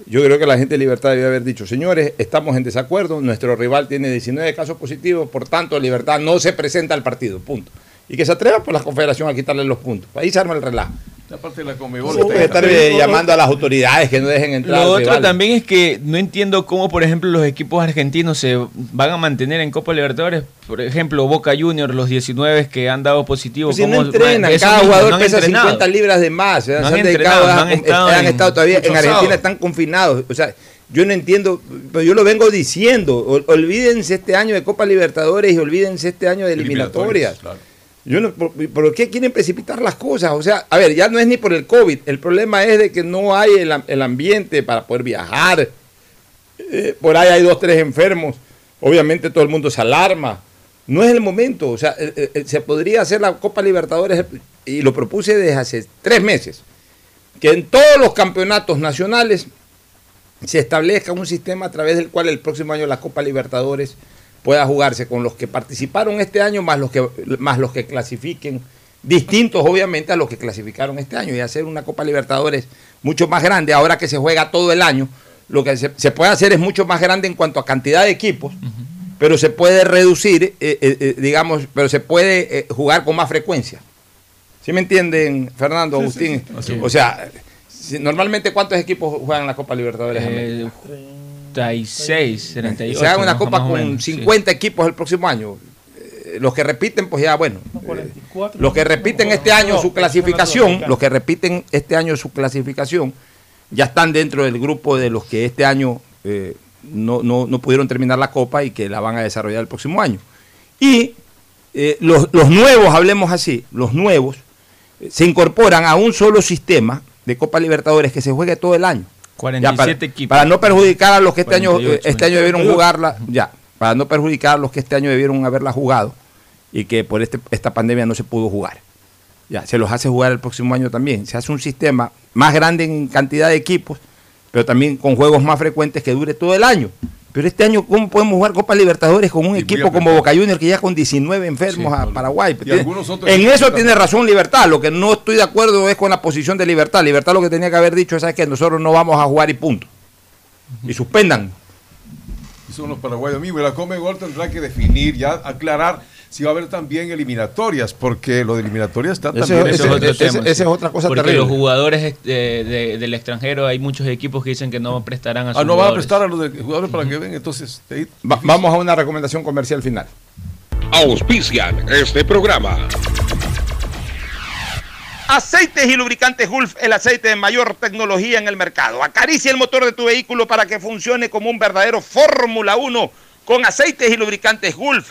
S4: yo creo que la gente de Libertad debe haber dicho, señores, estamos en desacuerdo, nuestro rival tiene 19 casos positivos, por tanto, Libertad no se presenta al partido, punto. Y que se atreva por la confederación a quitarle los puntos. Ahí se arma el relajo.
S15: Aparte de la Comebol.
S4: Estar eh, llamando a las autoridades que no dejen entrar.
S14: Lo otro
S4: rival.
S14: también es que no entiendo cómo, por ejemplo, los equipos argentinos se van a mantener en Copa Libertadores. Por ejemplo, Boca Juniors, los 19 que han dado positivo.
S4: Pues si no
S14: ¿cómo-
S4: entrenan, cada
S14: mismo,
S4: jugador
S14: no
S4: pesa
S14: entrenado.
S4: 50 libras de más. se
S14: No
S4: han
S14: han
S4: dedicado
S14: entrenado,
S4: a-
S14: no han estado
S4: han
S14: en-
S4: estado todavía en Argentina,
S14: sábado.
S4: están confinados. O sea, yo no entiendo, pero yo lo vengo diciendo. ol- Olvídense este año de Copa Libertadores y olvídense este año de eliminatorias. Por, ¿por qué quieren precipitar las cosas? O sea, a ver, ya no es ni por el COVID. El problema es de que no hay el, el ambiente para poder viajar. Eh, por ahí hay dos, tres enfermos. Obviamente todo el mundo se alarma. No es el momento. O sea, eh, eh, se podría hacer la Copa Libertadores y lo propuse desde hace tres meses. Que en todos los campeonatos nacionales se establezca un sistema a través del cual el próximo año la Copa Libertadores pueda jugarse con los que participaron este año más los que más los que clasifiquen distintos obviamente a los que clasificaron este año y hacer una Copa Libertadores mucho más grande ahora que se juega todo el año lo que se, se puede hacer es mucho más grande en cuanto a cantidad de equipos pero se puede reducir eh, eh, eh, digamos pero se puede eh, jugar con más frecuencia ¿Sí me entienden Fernando
S14: Sí,
S4: Agustín?
S14: sí, sí.
S4: o sea normalmente cuántos equipos juegan la Copa Libertadores?
S14: Eh, 36, 38.
S4: se haga una copa con
S14: menos, sí.
S4: 50 equipos el próximo año. Eh, Los que repiten, pues ya, bueno. eh, los que repiten este año su clasificación, los que repiten este año su clasificación, ya están dentro del grupo de los que este año eh, no, no- no pudieron terminar la copa y que la van a desarrollar el próximo año. Y eh, los, los nuevos, hablemos así, los nuevos, eh, se incorporan a un solo sistema de Copa Libertadores que se juegue todo el año.
S14: 47
S4: Ya, para,
S14: equipos.
S4: para no perjudicar a los que este año,
S14: 48,
S4: eh, este año debieron
S14: 48.
S4: jugarla, ya, para no perjudicar a los que este año debieron haberla jugado y que por este, esta pandemia no se pudo jugar. Ya, se los hace jugar el próximo año también. Se hace un sistema más grande en cantidad de equipos, pero también con juegos más frecuentes que dure todo el año. Pero este año, ¿cómo podemos jugar Copa Libertadores con un equipo como. Boca Juniors que ya con 19 enfermos a Paraguay?
S15: Y
S4: Tiene-
S15: algunos otros
S4: en eso tiene razón Libertad. Lo que no estoy de acuerdo es con la posición de Libertad. Libertad lo que tenía que haber dicho es que nosotros no vamos a jugar y punto. Y suspendan.
S15: Y son los paraguayos mismos. Y la Comebol tendrá que definir, ya aclarar si va a haber también eliminatorias, porque lo de eliminatorias está
S4: Ese-
S15: también.
S4: ese-
S14: es otro
S4: ese-
S14: tema,
S4: esa
S14: sí.
S4: es otra cosa
S14: Porque
S4: terrible.
S14: los jugadores eh, de- del extranjero, hay muchos equipos que dicen que no prestarán a sus
S15: Ah, no van a
S14: jugadores.
S15: prestar a los de- jugadores para que ven, entonces. ahí-
S4: Va- vamos a una recomendación comercial final.
S13: Auspician este programa.
S4: Aceites y lubricantes Gulf, el aceite de mayor tecnología en el mercado. Acaricia el motor de tu vehículo para que funcione como un verdadero Fórmula 1 con aceites y lubricantes Gulf.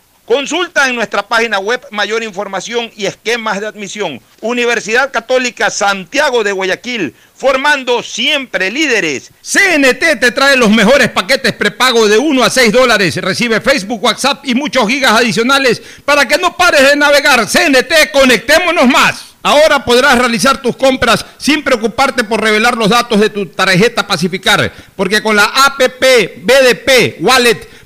S4: Consulta en nuestra página web mayor información y esquemas de admisión. Universidad Católica Santiago de Guayaquil, formando siempre líderes. CNT te trae los mejores paquetes prepago de 1 a 6 dólares. Recibe Facebook, WhatsApp y muchos gigas adicionales para que no pares de navegar. CNT, conectémonos más. Ahora podrás realizar tus compras sin preocuparte por revelar los datos de tu tarjeta Pacificar, porque con la APP BDP Wallet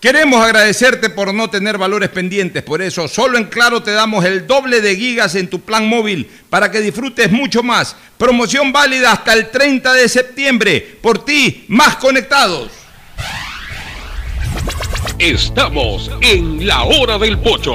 S4: Queremos agradecerte por no tener valores pendientes, por eso solo en Claro te damos el doble de gigas en tu plan móvil para que disfrutes mucho más. Promoción válida hasta el 30 de septiembre. Por ti, más conectados.
S13: Estamos en la hora del pocho.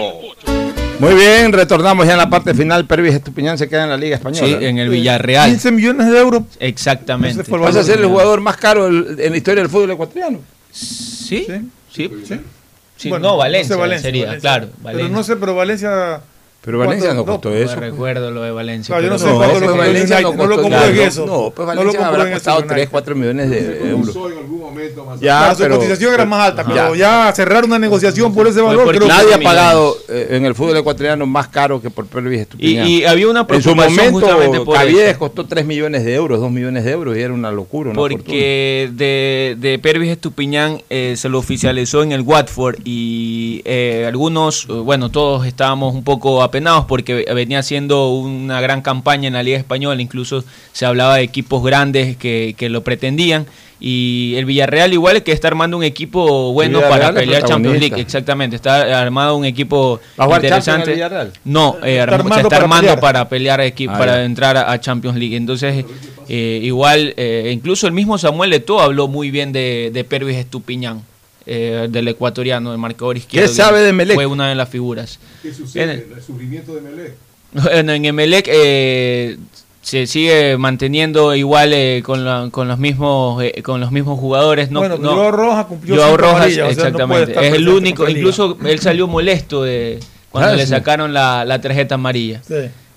S4: Muy bien, retornamos ya en la parte final. Pervis Estupiñán se queda en la Liga Española.
S14: Sí, en el Villarreal.
S7: 15 millones de euros.
S14: Exactamente.
S4: Vas a ser el jugador más caro en la historia del fútbol ecuatoriano.
S14: Sí, sí. Sí,
S7: Bueno,
S14: no, Valencia,
S7: sé Valencia,
S14: sería,
S7: Valencia.
S14: claro.
S7: Pero
S14: Valencia.
S7: no sé, pero Valencia.
S4: Pero Valencia no costó eso.
S14: No recuerdo lo de Valencia.
S7: Claro, yo no
S14: pero-
S7: sé cuánto lo
S4: pues
S7: el
S4: Valencia
S7: no lo
S4: costó-
S7: compró
S4: claro,
S7: en eso.
S4: No, pues
S7: No lo
S4: Valencia
S7: compró
S4: habrá costado
S7: United.
S4: 3, 4 millones de euros.
S15: en algún momento más
S4: Ya,
S7: Claro, su
S4: pero-
S7: cotización era más alta,
S4: Ya.
S7: pero ya cerrar una negociación por ese valor, creo que
S4: Nadie ha
S7: no.
S4: pagado eh, en el fútbol ecuatoriano más caro que por Pervis Estupiñán.
S14: Y- y había una
S4: En su
S14: preocupación justamente
S4: momento,
S14: por
S4: Caviedes
S14: eso.
S4: costó 3 millones de euros, 2 millones de euros y era una locura, una fortuna.
S14: Porque de, de Pervis Estupiñán eh, se lo oficializó en el Watford y eh, algunos, eh, bueno, todos estábamos un poco apenados porque venía haciendo una gran campaña en la Liga Española, incluso se hablaba de equipos grandes que, que lo pretendían. Y el Villarreal igual que está armando un equipo bueno para pelear Champions. League, exactamente, está armado un equipo
S4: ¿Va a jugar Champions
S14: interesante.
S4: el Villarreal?
S14: No, eh,
S7: Está
S14: armó- se
S7: armando
S14: está
S7: para
S14: armando
S7: pelear.
S14: para pelear equi-
S4: Ah,
S14: para
S4: ya.
S14: entrar a, a Champions League. Entonces, eh, igual, eh, incluso el mismo Samuel Eto'o habló muy bien de, de Pervis Estupiñán, eh, del ecuatoriano, el marcador izquierdo.
S4: sabe de?
S14: Fue una de las figuras.
S15: ¿Qué
S14: En
S15: sucede?
S14: el-
S15: El sufrimiento de.
S14: Bueno, en Emelec eh, se sigue manteniendo igual eh, con, la- con los mismos eh, con los mismos jugadores. No,
S7: Bueno,
S14: no,
S7: Joao Rojas cumplió
S14: Joao Rojas,
S7: amarillas, o sea, no puede
S14: exactamente. es el único, incluso él salió molesto de cuando
S4: Ah,
S14: le
S4: sí.
S14: sacaron la, la tarjeta amarilla.
S7: Sí.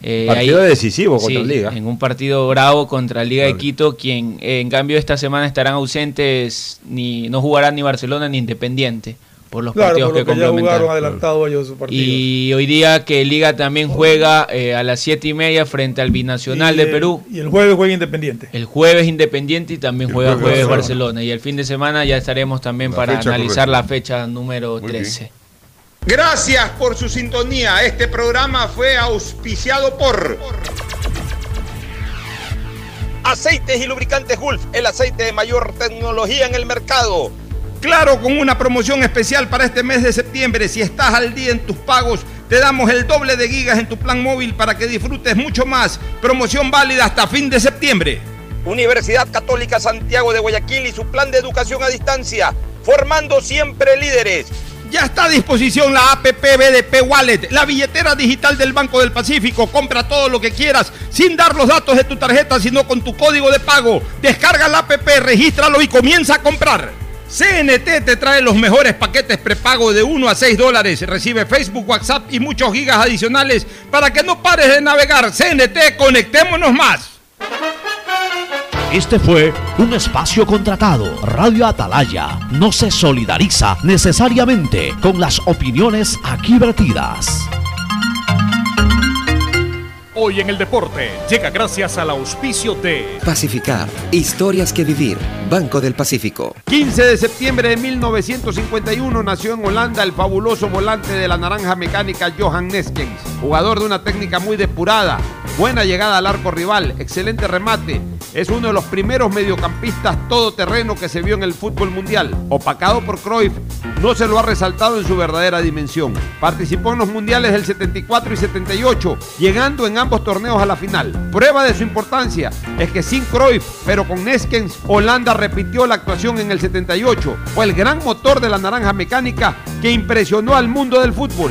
S14: Eh,
S4: Partido decisivo contra
S14: sí,
S4: Liga.
S14: En un partido bravo contra Liga de Quito, quien eh, en cambio esta semana estarán ausentes, ni no jugarán ni Barcelona ni Independiente por los
S7: Claro,
S14: partidos
S7: por lo
S14: que
S7: que ya jugaron adelantado ellos su partido.
S14: Y hoy día que Liga también juega eh, a las siete y media frente al Binacional
S7: Y
S14: de Perú.
S7: Y el jueves juega Independiente.
S14: El jueves Independiente y también juega
S15: jueves
S14: jueves
S15: Barcelona.
S14: Barcelona. Y el fin de semana ya estaremos también
S15: La
S14: para analizar
S15: correcta.
S14: la fecha número
S15: Muy bien.
S14: 13.
S4: Gracias por su sintonía. Este programa fue auspiciado por Aceites y lubricantes Gulf, el aceite de mayor tecnología en el mercado. Claro, con una promoción especial para este mes de septiembre. Si estás al día en tus pagos, te damos el doble de gigas en tu plan móvil para que disfrutes mucho más. Promoción válida hasta fin de septiembre. Universidad Católica Santiago de Guayaquil y su plan de educación a distancia, formando siempre líderes. Ya está a disposición la APP BDP Wallet, la billetera digital del Banco del Pacífico. Compra todo lo que quieras sin dar los datos de tu tarjeta, sino con tu código de pago. Descarga la APP, regístralo y comienza a comprar. CNT te trae los mejores paquetes prepago de 1 a 6 dólares. Recibe Facebook, WhatsApp y muchos gigas adicionales para que no pares de navegar. CNT, conectémonos más.
S6: Este fue un espacio contratado. Radio Atalaya no se solidariza necesariamente con las opiniones aquí vertidas.
S2: Hoy en el deporte llega gracias al auspicio de
S3: Pacificar. Historias que vivir. Banco del Pacífico.
S4: 15 de septiembre de 1951 nació en Holanda el fabuloso volante de la naranja mecánica Johan Neskens, jugador de una técnica muy depurada, buena llegada al arco rival, excelente remate. Es uno de los primeros mediocampistas todoterreno que se vio en el fútbol mundial. Opacado por Cruyff, no se lo ha resaltado en su verdadera dimensión. Participó en los mundiales del 74 y 78, llegando en ambos torneos a la final. Prueba de su importancia es que sin Cruyff, pero con Neskens, Holanda repitió la actuación en el 78. Fue el gran motor de la naranja mecánica que impresionó al mundo del fútbol.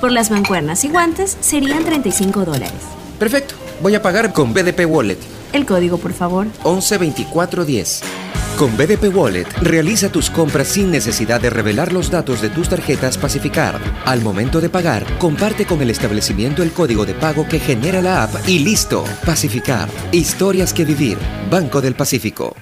S5: Por las mancuernas y guantes serían 35 dólares.
S3: Perfecto. Voy a pagar con BDP Wallet.
S5: El código, por favor.
S3: 112410. Con BDP Wallet, realiza tus compras sin necesidad de revelar los datos de tus tarjetas Pacificard. Al momento de pagar, comparte con el establecimiento el código de pago que genera la app y listo. Pacificard. Historias que vivir. Banco del Pacífico.